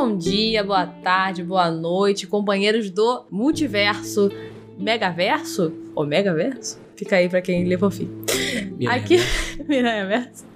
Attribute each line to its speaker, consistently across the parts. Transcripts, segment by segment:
Speaker 1: Bom dia, boa tarde, boa noite, companheiros do multiverso, megaverso ou megaverso? Fica aí pra quem por fim. Aqui, Miranha Verso.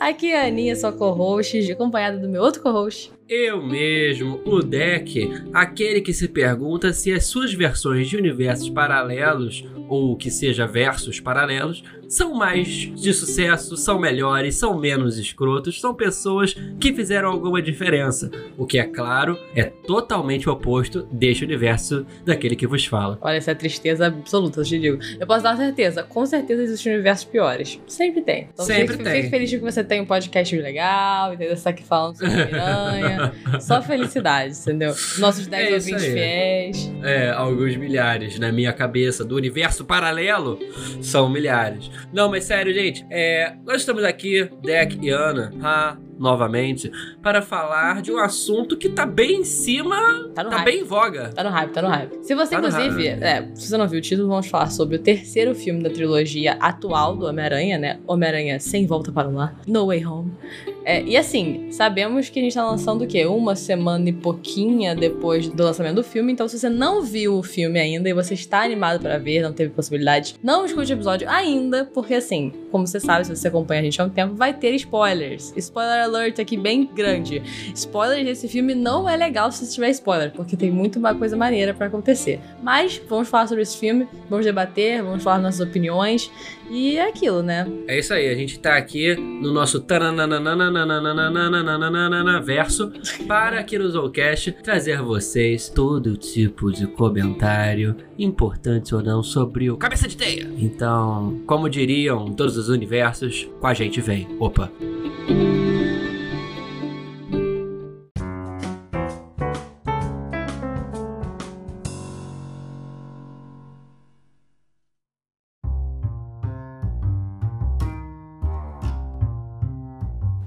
Speaker 1: Aqui é a Aninha, sua co-host, acompanhada do meu outro co-host.
Speaker 2: Eu mesmo, o Deck, aquele que se pergunta se as suas versões de universos paralelos, ou que seja versos paralelos, são mais de sucesso, são melhores, são menos escrotos, são pessoas que fizeram alguma diferença. O que é claro, é totalmente o oposto deste universo daquele que vos fala.
Speaker 1: Olha, essa é a tristeza absoluta, eu te digo. Eu posso dar uma certeza, com certeza existem universos piores. Sempre tem. Então,
Speaker 2: Sempre
Speaker 1: fique,
Speaker 2: tem.
Speaker 1: Fique feliz que você tem um podcast legal, entendeu? Você tá aqui falando sobre piranha. Só felicidade, entendeu? Nossos 10
Speaker 2: É
Speaker 1: ouvintes fiéis.
Speaker 2: É, alguns milhares na minha cabeça do universo paralelo são milhares. Não, mas sério, gente, é, nós estamos aqui, Deck e Ana, ah, novamente, para falar de um assunto que tá bem em cima,
Speaker 1: Tá
Speaker 2: tá bem em voga.
Speaker 1: Tá no hype, tá no hype. Se você,
Speaker 2: Tá
Speaker 1: inclusive, é, se você não viu o título, vamos falar sobre o terceiro filme da trilogia atual do Homem-Aranha, né? Homem-Aranha Sem Volta para o Lar, No Way Home. É, e assim, sabemos que a gente tá lançando o quê? Uma semana e pouquinha depois do lançamento do filme. Então, se você não viu o filme ainda e você está animado para ver, não teve possibilidade, não escute o episódio ainda, porque assim, como você sabe, se você acompanha a gente há um tempo, vai ter spoilers. Spoiler alert aqui bem grande. Spoiler desse filme não é legal se tiver spoiler, porque tem muito uma coisa maneira pra acontecer. Mas vamos falar sobre esse filme, vamos debater, vamos falar nossas opiniões. E é aquilo, né?
Speaker 2: É isso aí, a gente tá aqui no nosso verso para aqui no Zoocast trazer vocês todo tipo de comentário, importante ou não, sobre o Cabeça de Teia. Então, como diriam todos os universos, com a gente vem. Opa!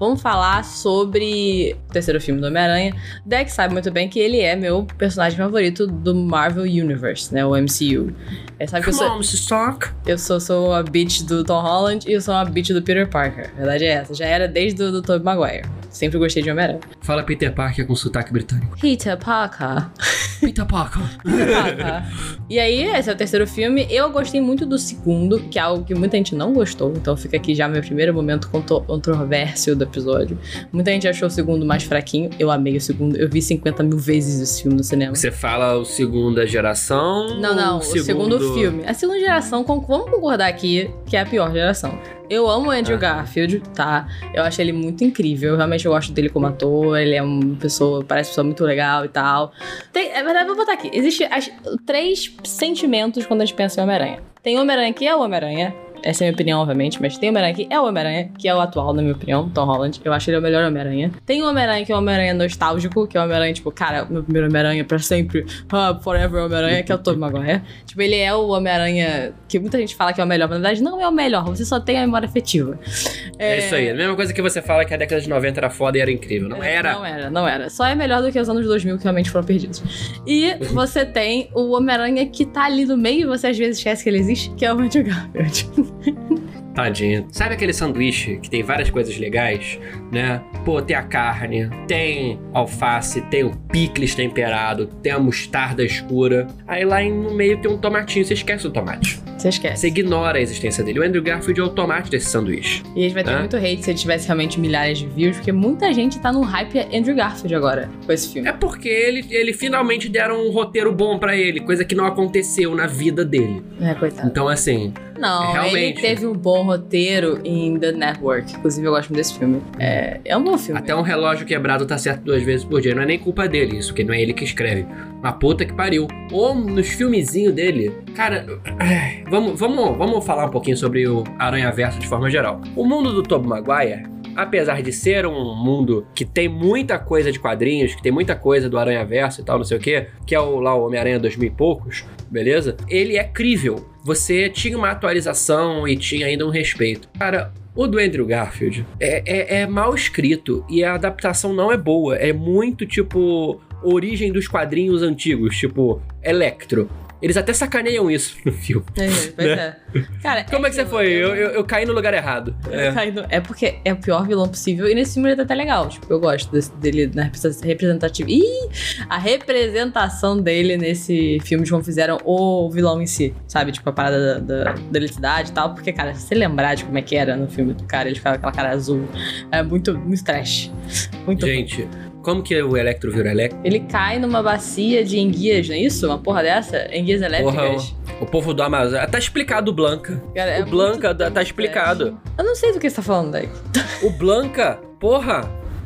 Speaker 1: Vamos falar sobre o terceiro filme do Homem-Aranha. Deck sabe muito bem que ele é meu personagem favorito do Marvel Universe, né? O MCU. É, sabe que eu
Speaker 2: Come
Speaker 1: sou,
Speaker 2: on, Mrs. Stark!
Speaker 1: eu sou, sou a bitch do Tom Holland e eu sou uma bitch do Peter Parker. A verdade é essa. Já era desde o do Tobey Maguire. Sempre gostei de Homem-Aranha.
Speaker 2: Fala Peter Parker com sotaque britânico.
Speaker 1: Peter Parker.
Speaker 2: Peter Parker!
Speaker 1: e aí, esse é o terceiro filme. Eu gostei muito do segundo, que é algo que muita gente não gostou. Então fica aqui já meu primeiro momento contro- controvérsio do episódio. Muita gente achou o segundo mais fraquinho. Eu amei o segundo. Eu vi 50 mil vezes esse filme no cinema.
Speaker 2: Você fala o segunda geração?
Speaker 1: Não, não,
Speaker 2: ou
Speaker 1: o segundo filme. A segunda geração, vamos concordar aqui que é a pior geração. Eu amo o Andrew. Garfield, tá? Eu acho ele muito incrível. Realmente eu gosto dele como ator. Ele é uma pessoa, parece uma pessoa muito legal e tal. Tem, é verdade, vou botar aqui. Existem três sentimentos quando a gente pensa em Homem-Aranha. Tem Homem-Aranha que é o Homem-Aranha. Essa é a minha opinião, obviamente, mas tem o Homem-Aranha que é o Homem-Aranha, que é o atual, na minha opinião, Tom Holland. Eu acho ele o melhor Homem-Aranha. Tem o Homem-Aranha que é o Homem-Aranha nostálgico, que é o Homem-Aranha, tipo, cara, meu primeiro Homem-Aranha pra sempre, ah, forever Homem-Aranha, que é o Tobey Maguire. Tipo, ele é o Homem-Aranha que muita gente fala que é o melhor, mas na verdade não é o melhor, você só tem a memória afetiva.
Speaker 2: É isso aí. A mesma coisa que você fala que a década de 90 era foda e era incrível. Não
Speaker 1: É,
Speaker 2: era.
Speaker 1: Não era, não era. Só é melhor do que os anos 2000 que realmente foram perdidos. E você tem o Homem-Aranha que tá ali no meio e você às vezes esquece que ele existe, que é o Andrew Garfield.
Speaker 2: Tadinho. Sabe aquele sanduíche que tem várias coisas legais, né? Pô, tem a carne, tem alface, tem o picles temperado, tem a mostarda escura. Aí lá no meio tem um tomatinho, você esquece o tomate.
Speaker 1: Você esquece.
Speaker 2: Você ignora a existência dele. O Andrew Garfield é o tomate desse sanduíche.
Speaker 1: E a gente vai ter
Speaker 2: Hã?
Speaker 1: muito hate se ele tivesse realmente milhares de views, porque muita gente tá no hype Andrew Garfield agora com esse filme.
Speaker 2: É porque ele, ele finalmente deram um roteiro bom pra ele, coisa que não aconteceu na vida dele.
Speaker 1: É, coitado.
Speaker 2: Então, assim,
Speaker 1: Não, ele
Speaker 2: realmente.
Speaker 1: teve um bom roteiro em The Network. Inclusive, eu gosto muito desse filme. É, é um bom filme.
Speaker 2: até um relógio quebrado tá certo duas vezes por dia. Não é nem culpa dele isso, porque não é ele que escreve. Uma puta que pariu. Ou nos filmezinhos dele. Cara, vamos, vamos, vamos falar um pouquinho sobre o Aranha Verso de forma geral. O mundo do Tobey Maguire. Apesar de ser um mundo que tem muita coisa de quadrinhos, que tem muita coisa do Aranha Verso e tal, não sei o que, que é o, lá o Homem-Aranha 2000 e poucos, beleza? Ele é crível. Você tinha uma atualização e tinha ainda um respeito. Cara, o do Andrew Garfield é, é, é mal escrito e a adaptação não é boa. É muito tipo origem dos quadrinhos antigos, tipo Electro. Eles até sacaneiam isso no filme.
Speaker 1: É, pois é. Cara,
Speaker 2: Como é que você
Speaker 1: aquilo,
Speaker 2: foi? Eu, eu, eu caí no lugar errado. É.
Speaker 1: Caindo- É porque é o pior vilão possível. E nesse filme ele tá até legal. Tipo, eu gosto desse- dele na representativa. Ih! A representação dele nesse filme de como fizeram o vilão em si. Sabe? Tipo, a parada da, da, da eletricidade e tal. Porque, cara, se você lembrar de como é que era no filme do cara, ele ficava com aquela cara azul. É muito, muito trash. Muito ruim.
Speaker 2: Como que o Electro vira Electro?
Speaker 1: Ele cai numa bacia de enguias, não é isso? Uma porra dessa? Enguias elétricas.
Speaker 2: O povo do Amazonas. Tá explicado o Blanca.
Speaker 1: Cara, é
Speaker 2: o Blanca tá, tá explicado.
Speaker 1: Eu não sei do que você tá falando daí.
Speaker 2: O Blanca, porra,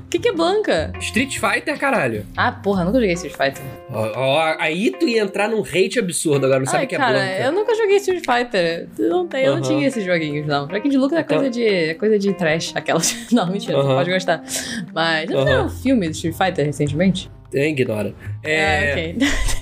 Speaker 1: O que, que é Blanca?
Speaker 2: Street Fighter, caralho.
Speaker 1: Ah, porra, nunca joguei Street Fighter.
Speaker 2: Ó, ó, aí tu ia entrar num hate absurdo agora, não sabe o que é
Speaker 1: cara,
Speaker 2: Blanca.
Speaker 1: eu nunca joguei Street Fighter. Eu não, tenho, eu não
Speaker 2: Aham.
Speaker 1: tinha esses joguinhos, não. Joguinho de luta é
Speaker 2: Então-
Speaker 1: coisa de, é coisa de trash, aquelas. Não, mentira, você
Speaker 2: Aham.
Speaker 1: pode gostar. Mas, não
Speaker 2: Aham.
Speaker 1: fizeram um filme do Street Fighter recentemente?
Speaker 2: É, ignora. É,
Speaker 1: Ah, ok.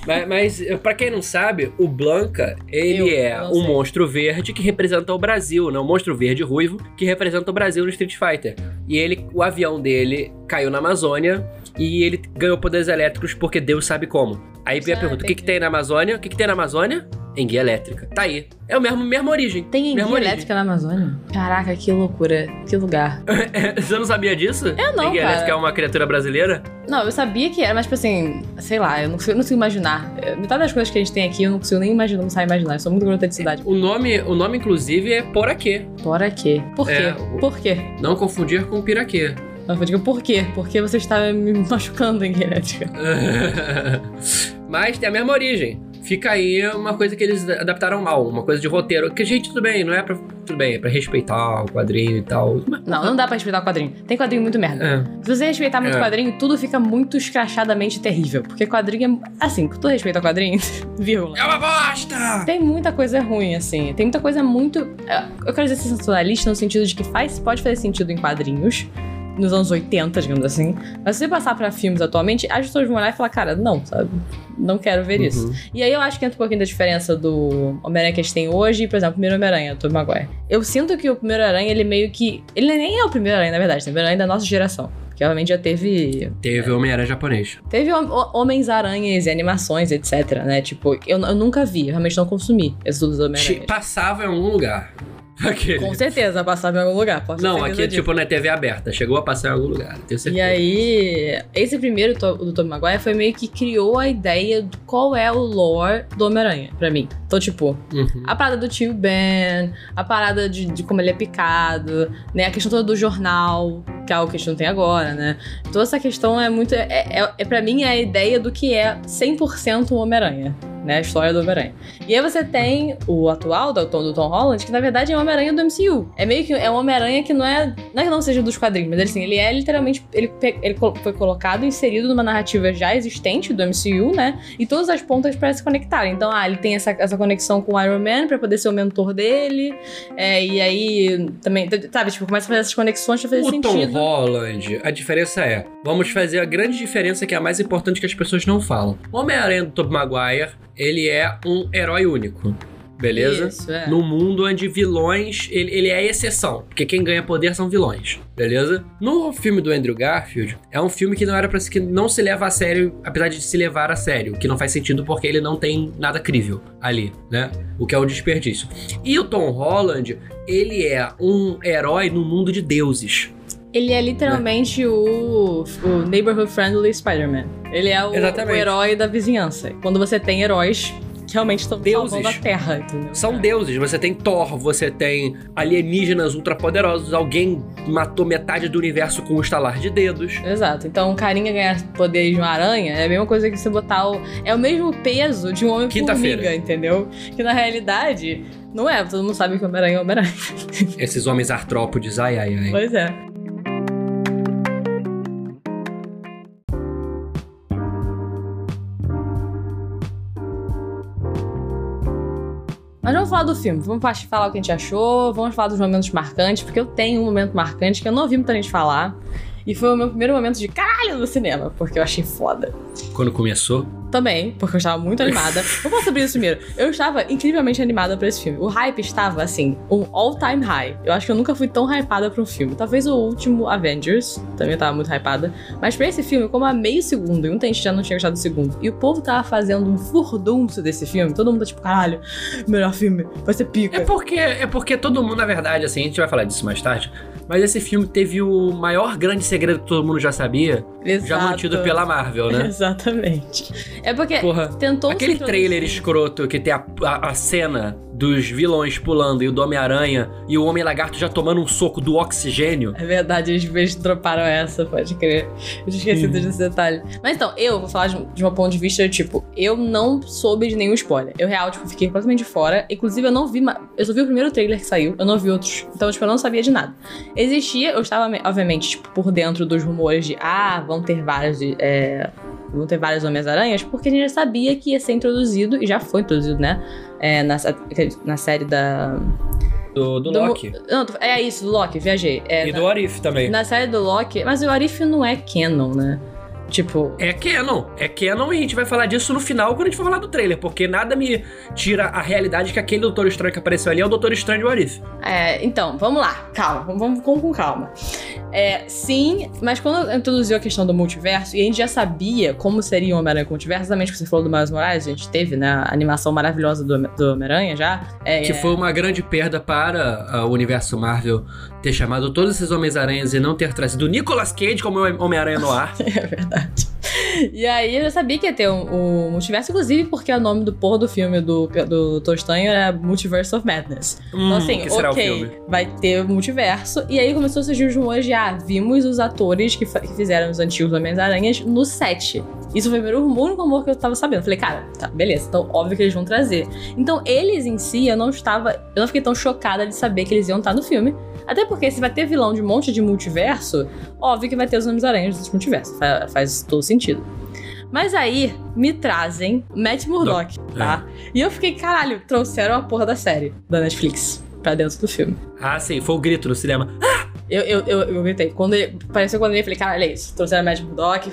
Speaker 2: mas, mas pra quem não sabe, o Blanca, ele
Speaker 1: Eu
Speaker 2: é um monstro verde que representa o Brasil, né? Um monstro verde ruivo que representa o Brasil no Street Fighter. E ele, o avião dele caiu na Amazônia e ele ganhou poderes elétricos porque Deus sabe como. Aí vem a pergunta, o que, que tem na Amazônia? O que, que tem na Amazônia? Enguia elétrica. Tá aí. É o mesmo, mesma origem.
Speaker 1: Tem
Speaker 2: Mesma
Speaker 1: enguia
Speaker 2: origem.
Speaker 1: elétrica na Amazônia? Caraca, que loucura. Que lugar.
Speaker 2: Você não sabia disso?
Speaker 1: Eu não,
Speaker 2: Enguia
Speaker 1: cara.
Speaker 2: elétrica é uma criatura brasileira?
Speaker 1: Não, eu sabia que era, mas, tipo assim, sei lá, eu não consigo, não consigo imaginar. Eh, Metade das coisas que a gente tem aqui eu não consigo nem imaginar, não sabe imaginar. Eu sou muito garota de cidade.
Speaker 2: O nome, o nome inclusive, é Poraquê.
Speaker 1: Por quê? Por quê?
Speaker 2: É,
Speaker 1: Por quê?
Speaker 2: Não confundir com Piraquê.
Speaker 1: Eu digo, por quê? Porque você está me machucando em elétrica.
Speaker 2: Mas tem a mesma origem. Fica aí uma coisa que eles adaptaram mal, uma coisa de roteiro. Que, gente, tudo bem, não é pra. Tudo bem, é pra respeitar o quadrinho e tal. Mas-
Speaker 1: Não, não dá pra respeitar o quadrinho. Tem quadrinho muito merda.
Speaker 2: É.
Speaker 1: Se você respeitar muito o
Speaker 2: É.
Speaker 1: quadrinho, tudo fica muito escrachadamente terrível. Porque quadrinho é. Assim, tu respeita o quadrinho, vírgula.
Speaker 2: É uma bosta!
Speaker 1: Tem muita coisa ruim, assim. Tem muita coisa muito. é, Eu quero dizer sensacionalista no sentido de que faz, pode fazer sentido em quadrinhos. Nos anos 80, digamos assim. Mas se você passar pra filmes atualmente, as pessoas vão olhar e falar, cara, não, sabe? Não quero ver isso.
Speaker 2: Uhum.
Speaker 1: E aí eu acho que entra um pouquinho da diferença do Homem-Aranha que a gente tem hoje e, por exemplo, o primeiro Homem-Aranha, do Tobey Maguire. Eu sinto que o primeiro Aranha, ele meio que. Ele nem é o primeiro Aranha, na verdade, tem o primeiro Aranha da nossa geração. Que obviamente já teve.
Speaker 2: Teve o Homem-Aranha japonês.
Speaker 1: Teve hom- ho- Homens-Aranhas e animações, etc, né? Tipo, eu, eu nunca vi, eu realmente não consumi esse tudo do
Speaker 2: Che-
Speaker 1: Homem-Aranha.
Speaker 2: Passava em algum lugar. Aquele.
Speaker 1: Com certeza, passava em algum lugar.
Speaker 2: Não, aqui
Speaker 1: disso.
Speaker 2: tipo na TV aberta. Chegou a passar em algum lugar, tenho certeza.
Speaker 1: E aí, esse primeiro do Tobey Maguire foi meio que criou a ideia de qual é o lore do Homem-Aranha, pra mim. Então, tipo,
Speaker 2: Uhum.
Speaker 1: A parada do tio Ben, a parada de, de como ele é picado, né? A questão toda do jornal, que é algo que a gente não tem agora, né? Toda essa questão é muito. É, é, é pra mim é a ideia do que é 100% o Homem-Aranha, né? A história do Homem-Aranha. E aí você tem o atual do Tom, do Tom Holland, que na verdade é o Homem-Aranha do MCU. É meio que é um Homem-Aranha que não é. Não é que não seja dos quadrinhos, mas assim, ele é literalmente. Ele, ele foi colocado, inserido numa narrativa já existente do MCU, né? E todas as pontas para se conectarem. Então, ah, ele tem essa, essa conexão com o Iron Man pra poder ser o mentor dele. é, e aí também, sabe, tipo, começa a fazer essas conexões pra fazer
Speaker 2: O Tom
Speaker 1: sentido.
Speaker 2: Holland, a diferença é, vamos fazer a grande diferença que é a mais importante que as pessoas não falam. O Homem-Aranha do Tobey Maguire, ele é um herói único, beleza?
Speaker 1: Isso, é.
Speaker 2: No mundo onde vilões, ele, ele é exceção, porque quem ganha poder são vilões, beleza? No filme do Andrew Garfield, é um filme que não era para que não se leva a sério, apesar de se levar a sério, que não faz sentido porque ele não tem nada crível ali, né? O que é um desperdício. E o Tom Holland, ele é um herói no mundo de deuses.
Speaker 1: Ele é literalmente o, o neighborhood friendly Spider-Man. Ele é o, o herói da vizinhança. Quando você tem heróis que realmente estão salvando a Terra, entendeu?
Speaker 2: São
Speaker 1: É.
Speaker 2: deuses. Você tem Thor, você tem alienígenas ultrapoderosos, alguém matou metade do universo com um estalar de dedos.
Speaker 1: Exato. Então, um carinha ganhar poderes de uma aranha é a mesma coisa que você botar o. É o mesmo peso de um homem-formiga,
Speaker 2: Quinta-feira.
Speaker 1: entendeu? Que na realidade, não é. Todo mundo sabe que o Homem-Aranha é o Homem-Aranha.
Speaker 2: Esses homens artrópodes, ai, ai, ai.
Speaker 1: Pois é. Falar do filme, vamos fa- falar o que a gente achou, vamos falar dos momentos marcantes, porque eu tenho um momento marcante que eu não ouvi muita gente falar. E foi o meu primeiro momento de caralho no cinema, porque eu achei foda.
Speaker 2: Quando começou?
Speaker 1: Também, porque eu estava muito animada. Vou falar sobre isso primeiro. Eu estava incrivelmente animada pra esse filme. O hype estava, assim, um all-time high. Eu acho que eu nunca fui tão hypada pra um filme. Talvez o último Avengers, também tava muito hypada. Mas pra esse filme, como a meio segundo, e muita gente já não tinha gostado do segundo, e o povo tava fazendo um furdunço desse filme, todo mundo tá tipo, caralho, melhor filme, vai ser pica.
Speaker 2: É porque, é porque todo mundo, na verdade, assim, a gente vai falar disso mais tarde, mas esse filme teve o maior grande segredo que todo mundo já sabia,
Speaker 1: Exato.
Speaker 2: já mantido pela Marvel, né?
Speaker 1: Exatamente. É porque
Speaker 2: Porra,
Speaker 1: tentou
Speaker 2: aquele trailer escroto que tem a, a, a cena dos vilões pulando e o do Homem-Aranha e o Homem-Lagarto já tomando um soco do oxigênio.
Speaker 1: É verdade, eles droparam essa, pode crer. Eu tinha esquecido desse detalhe. Mas então, eu vou falar de, de um ponto de vista, tipo, eu não soube de nenhum spoiler. Eu, real, tipo, fiquei completamente de fora. Inclusive, eu não vi. Eu só vi o primeiro trailer que saiu, eu não vi outros. Então, tipo, eu não sabia de nada. Existia, eu estava, obviamente, tipo, por dentro dos rumores de, ah, vão ter vários. É, vão ter vários Homens-Aranhas, porque a gente já sabia que ia ser introduzido, e já foi introduzido, né? É, na, na série da.
Speaker 2: Do, do
Speaker 1: do
Speaker 2: Loki.
Speaker 1: Não, é isso, do Loki, viajei. É,
Speaker 2: E
Speaker 1: na-
Speaker 2: do Arif também.
Speaker 1: na série do Loki, mas o Arif não é canon, né? Tipo,
Speaker 2: É canon. É canon e a gente vai falar disso no final quando a gente for falar do trailer, porque nada me tira a realidade que aquele Doutor Estranho que apareceu ali é o Doutor Estranho do Arif.
Speaker 1: é, então, vamos lá, calma, vamos, vamos com, calma. É, sim, mas quando introduziu a questão do multiverso, e a gente já sabia como seria o Homem-Aranha com o multiverso, exatamente o que você falou do Miles Morales, a gente teve, né, a animação maravilhosa do, do Homem-Aranha já. É,
Speaker 2: Que
Speaker 1: é,
Speaker 2: foi uma grande perda para ah, o universo Marvel ter chamado todos esses Homens-Aranhas e não ter trazido Nicolas Cage como Homem-Aranha no ar.
Speaker 1: É verdade. E aí eu já sabia que ia ter o um, um multiverso, inclusive porque o nome do porra do filme do, do Tostanho era Multiverse of Madness.
Speaker 2: Hum,
Speaker 1: Então, assim, ok, vai ter multiverso. E aí começou a surgir os rumores de, ah, vimos os atores que, que fizeram os antigos Homens-Aranhas no set. Isso foi o primeiro- único rumor que eu tava sabendo. Falei, cara, tá, beleza, então óbvio que eles vão trazer. Então, eles em si, eu não estava. Eu não fiquei tão chocada de saber que eles iam estar no filme. Até porque se vai ter vilão de um monte de multiverso, óbvio que vai ter os Homens-Aranhas desse multiverso. Fa- faz todo sentido. Mas aí, me trazem Matt Murdock, tá? E eu fiquei, caralho, trouxeram a porra da série da Netflix pra dentro do filme.
Speaker 2: Ah, sim, foi o grito no cinema.
Speaker 1: Eu, eu, eu, eu gritei. Quando ele, pareceu quando ele, eu falei, caralho, é isso. Trouxeram Matt Murdock,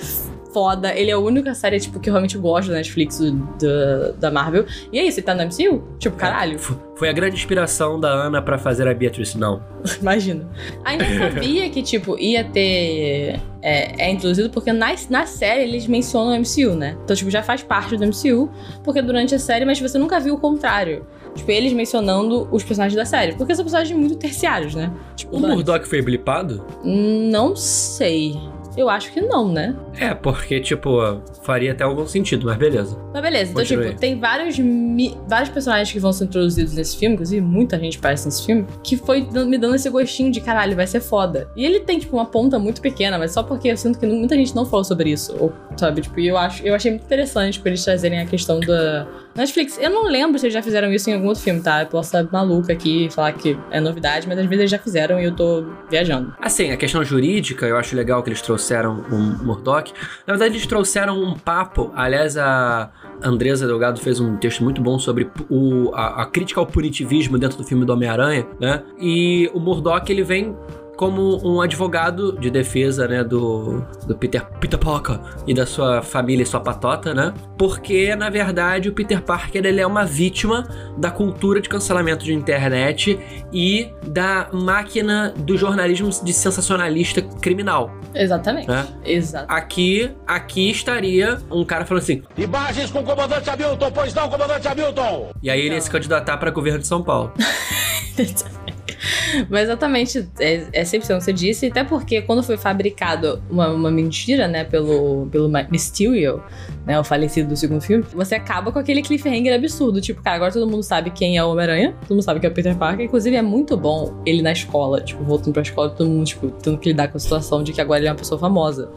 Speaker 1: foda. Ele é a única série, tipo, que eu realmente gosto da Netflix, do- da, da Marvel. E é isso, ele tá no MCU? Tipo, caralho,
Speaker 2: F- Foi a grande inspiração da Ana pra fazer a Beatrice, não.
Speaker 1: imagina. Ainda sabia que, tipo, ia ter... É, é introduzido porque na, na série eles mencionam o MCU, né? Então, tipo, já faz parte do MCU, porque durante a série, mas você nunca viu o contrário. Tipo, eles mencionando os personagens da série. Porque são personagens muito terciários, né? Tipo,
Speaker 2: O Murdock foi blipado?
Speaker 1: Não sei. Eu acho que não, né?
Speaker 2: É, porque, tipo, faria até algum sentido, mas beleza.
Speaker 1: Mas beleza, então,
Speaker 2: Continue.
Speaker 1: tipo, tem vários, mi- vários personagens que vão ser introduzidos nesse filme, inclusive muita gente aparece nesse filme, que foi me dando esse gostinho de caralho, vai ser foda. E ele tem, tipo, uma ponta muito pequena, mas só porque eu sinto que muita gente não falou sobre isso, ou, sabe? Tipo, eu, acho, eu achei muito interessante por eles trazerem a questão da Netflix. Eu não lembro se eles já fizeram isso em algum outro filme, tá? Eu posso estar maluca aqui e falar que é novidade, mas às vezes eles já fizeram e eu tô viajando.
Speaker 2: Assim, a questão jurídica, eu acho legal que eles trouxeram o Murdock. Na verdade, eles trouxeram um papo. Aliás, a Andresa Delgado fez um texto muito bom sobre o, a, a crítica ao punitivismo dentro do filme do Homem-Aranha, né? E o Murdock, ele vem como um advogado de defesa, né, do, do Peter, Peter Parker e da sua família e sua patota, né? Porque, na verdade, o Peter Parker, ele é uma vítima da cultura de cancelamento de internet e da máquina do jornalismo de sensacionalista criminal,
Speaker 1: Exatamente.
Speaker 2: né?
Speaker 1: Exato.
Speaker 2: Aqui, aqui estaria um cara falando assim,
Speaker 3: Imagens com o comandante Hamilton, pois não, comandante Hamilton?
Speaker 2: e aí ele ia se candidatar para governo de São Paulo.
Speaker 1: Mas exatamente, é, é 100% o que você disse, até porque quando foi fabricado uma, uma mentira, né, pelo, pelo Mysterio, né, o falecido do segundo filme, você acaba com aquele cliffhanger absurdo, tipo, cara, agora todo mundo sabe quem é o Homem-Aranha, todo mundo sabe que é o Peter Parker, inclusive é muito bom ele na escola, tipo, voltando pra escola, todo mundo, tipo, tendo que lidar com a situação de que agora ele é uma pessoa famosa,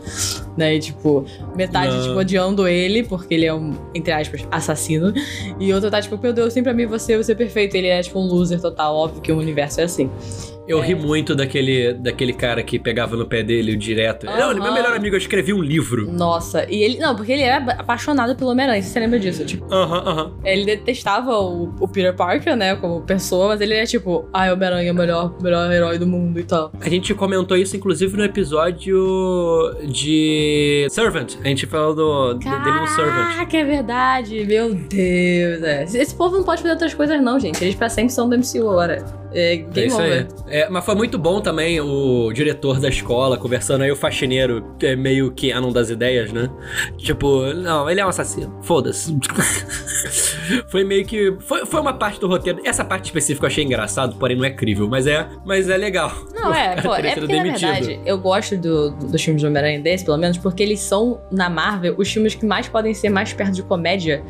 Speaker 1: né, e, tipo, metade,
Speaker 2: Não.
Speaker 1: tipo, odiando ele, porque ele é um, entre aspas, assassino, e outra tá, tipo, meu Deus, sempre amei você, você é perfeito, ele é, tipo, um loser total, óbvio que o universo é assim assim.
Speaker 2: Eu ri muito daquele, daquele cara que pegava no pé dele direto. Não, ele é meu melhor amigo, eu escrevi um livro.
Speaker 1: Nossa, e ele. Não, porque ele era apaixonado pelo Homem-Aranha, você lembra disso? Tipo,
Speaker 2: Aham, aham.
Speaker 1: ele detestava o, o Peter Parker, né, como pessoa, mas ele é tipo, ai, o Homem-Aranha é o melhor, melhor herói do mundo e tal.
Speaker 2: A gente comentou isso, inclusive, no episódio de Servant. A gente falou do, do- dele no Servant.
Speaker 1: Caraca, é verdade, meu Deus. É. Esse povo não pode fazer outras coisas, não, gente. Eles pra sempre são do MCU agora. É
Speaker 2: É
Speaker 1: game
Speaker 2: isso
Speaker 1: over.
Speaker 2: aí. É, mas foi muito bom também o diretor da escola conversando aí, o faxineiro, que é meio canon das ideias, né? Tipo, não, ele é um assassino. Foda-se. foi meio que. Foi, foi uma parte do roteiro. Essa parte específica eu achei engraçado, porém não é crível, mas é, mas é legal.
Speaker 1: Não, é, pô, é porque, na verdade, eu gosto do, do- dos filmes do Homem-Aranha desse, pelo menos, porque eles são, na Marvel, os filmes que mais podem ser mais perto de comédia,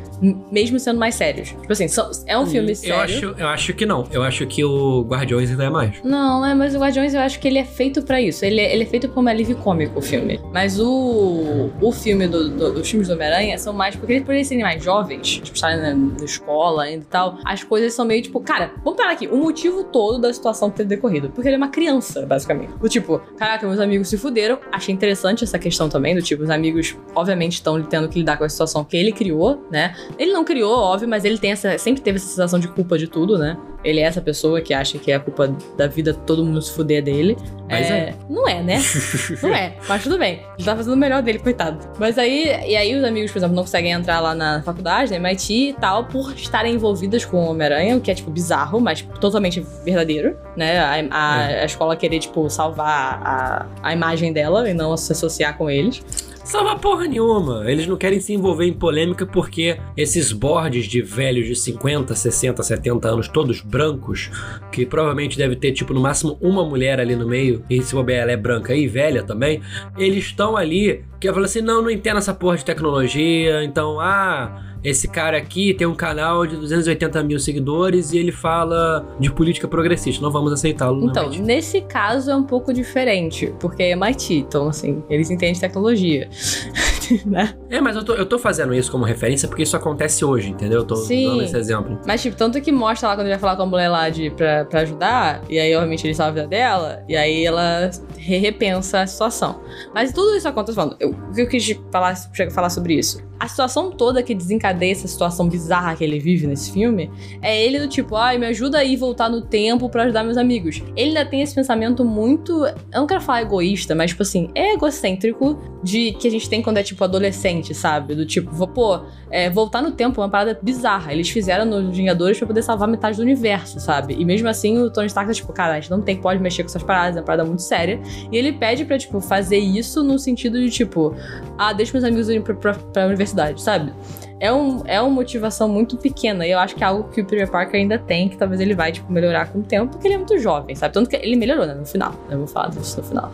Speaker 1: mesmo sendo mais sérios. Tipo assim, são- é um filme sério.
Speaker 2: Eu acho, eu acho que não. Eu acho que o Guardiões ainda é mais.
Speaker 1: Não, é, mas o Guardiões eu acho que ele é feito pra isso. Ele é, ele é feito como alívio cômico, o filme. Mas o, o filme do, do- filmes do Homem-Aranha são mais, porque eles, eles serem mais jovens, tipo, estarem na, na escola ainda e tal, as coisas são meio tipo, cara, vamos parar aqui, o motivo todo da situação ter decorrido. Porque ele é uma criança, basicamente. O tipo, caraca, meus amigos se fuderam. Achei interessante essa questão também, do tipo, os amigos, obviamente, estão tendo que lidar com a situação que ele criou, né? Ele não criou, óbvio, mas ele tem essa, sempre teve essa sensação de culpa de tudo, né? Ele é essa pessoa que acha que é a culpa da vida todo mundo se fuder dele.
Speaker 2: Mas é.
Speaker 1: Não é, né? Não é, mas tudo bem. Ele tá fazendo o melhor dele, coitado. Mas aí, e aí os amigos, por exemplo, não conseguem entrar lá na faculdade, na MIT e tal, por estarem envolvidas com o Homem-Aranha, o que é, tipo, bizarro, mas totalmente verdadeiro, né? A, a-
Speaker 2: É.
Speaker 1: a escola querer, tipo, salvar a, a imagem dela e não se associar com eles.
Speaker 2: Salva porra nenhuma. Eles não querem se envolver em polêmica porque esses boards de velhos de 50, 60, 70 anos, todos brancos, que provavelmente deve ter, tipo, no máximo uma mulher ali no meio, e se bobear ela é branca e velha também, eles estão ali que falam assim: não, não entendo essa porra de tecnologia, então, ah. Esse cara aqui tem um canal de 280 mil seguidores e ele fala de política progressista. Não vamos aceitá-lo. na
Speaker 1: Então,
Speaker 2: MIT.
Speaker 1: nesse caso é um pouco diferente, porque é MIT, então, assim, eles entendem tecnologia. né?
Speaker 2: É, mas eu tô, eu tô fazendo isso como referência porque isso acontece hoje, entendeu? Eu tô
Speaker 1: Sim.
Speaker 2: dando esse exemplo.
Speaker 1: Mas, tipo, tanto que mostra lá quando ele vai falar com a mulher lá de, pra, pra ajudar, e aí, obviamente, ele salva a vida dela, e aí ela re- repensa a situação. Mas tudo isso acontece falando. Eu, o que eu quis falar, falar sobre isso? A situação toda que desencadeia essa situação bizarra que ele vive nesse filme é ele do tipo, ai, me ajuda aí voltar no tempo pra ajudar meus amigos. Ele ainda tem esse pensamento muito. Eu não quero falar egoísta, mas, tipo assim, é egocêntrico de que a gente tem quando é, tipo, adolescente, sabe? Do tipo, vou, pô, é, voltar no tempo é uma parada bizarra. Eles fizeram nos Vingadores pra poder salvar metade do universo, sabe? E mesmo assim, o Tony Stark tá tipo, cara, a gente não tem, pode mexer com essas paradas, é uma parada muito séria. E ele pede pra, tipo, fazer isso no sentido de, tipo, ah, deixa meus amigos irem pra, pra, pra universidade, sabe? É, um, é uma motivação muito pequena. E eu acho que é algo que o Peter Parker ainda tem, que talvez ele vai, tipo, melhorar com o tempo, porque ele é muito jovem, sabe? Tanto que ele melhorou, né? No final. Eu vou falar disso no final.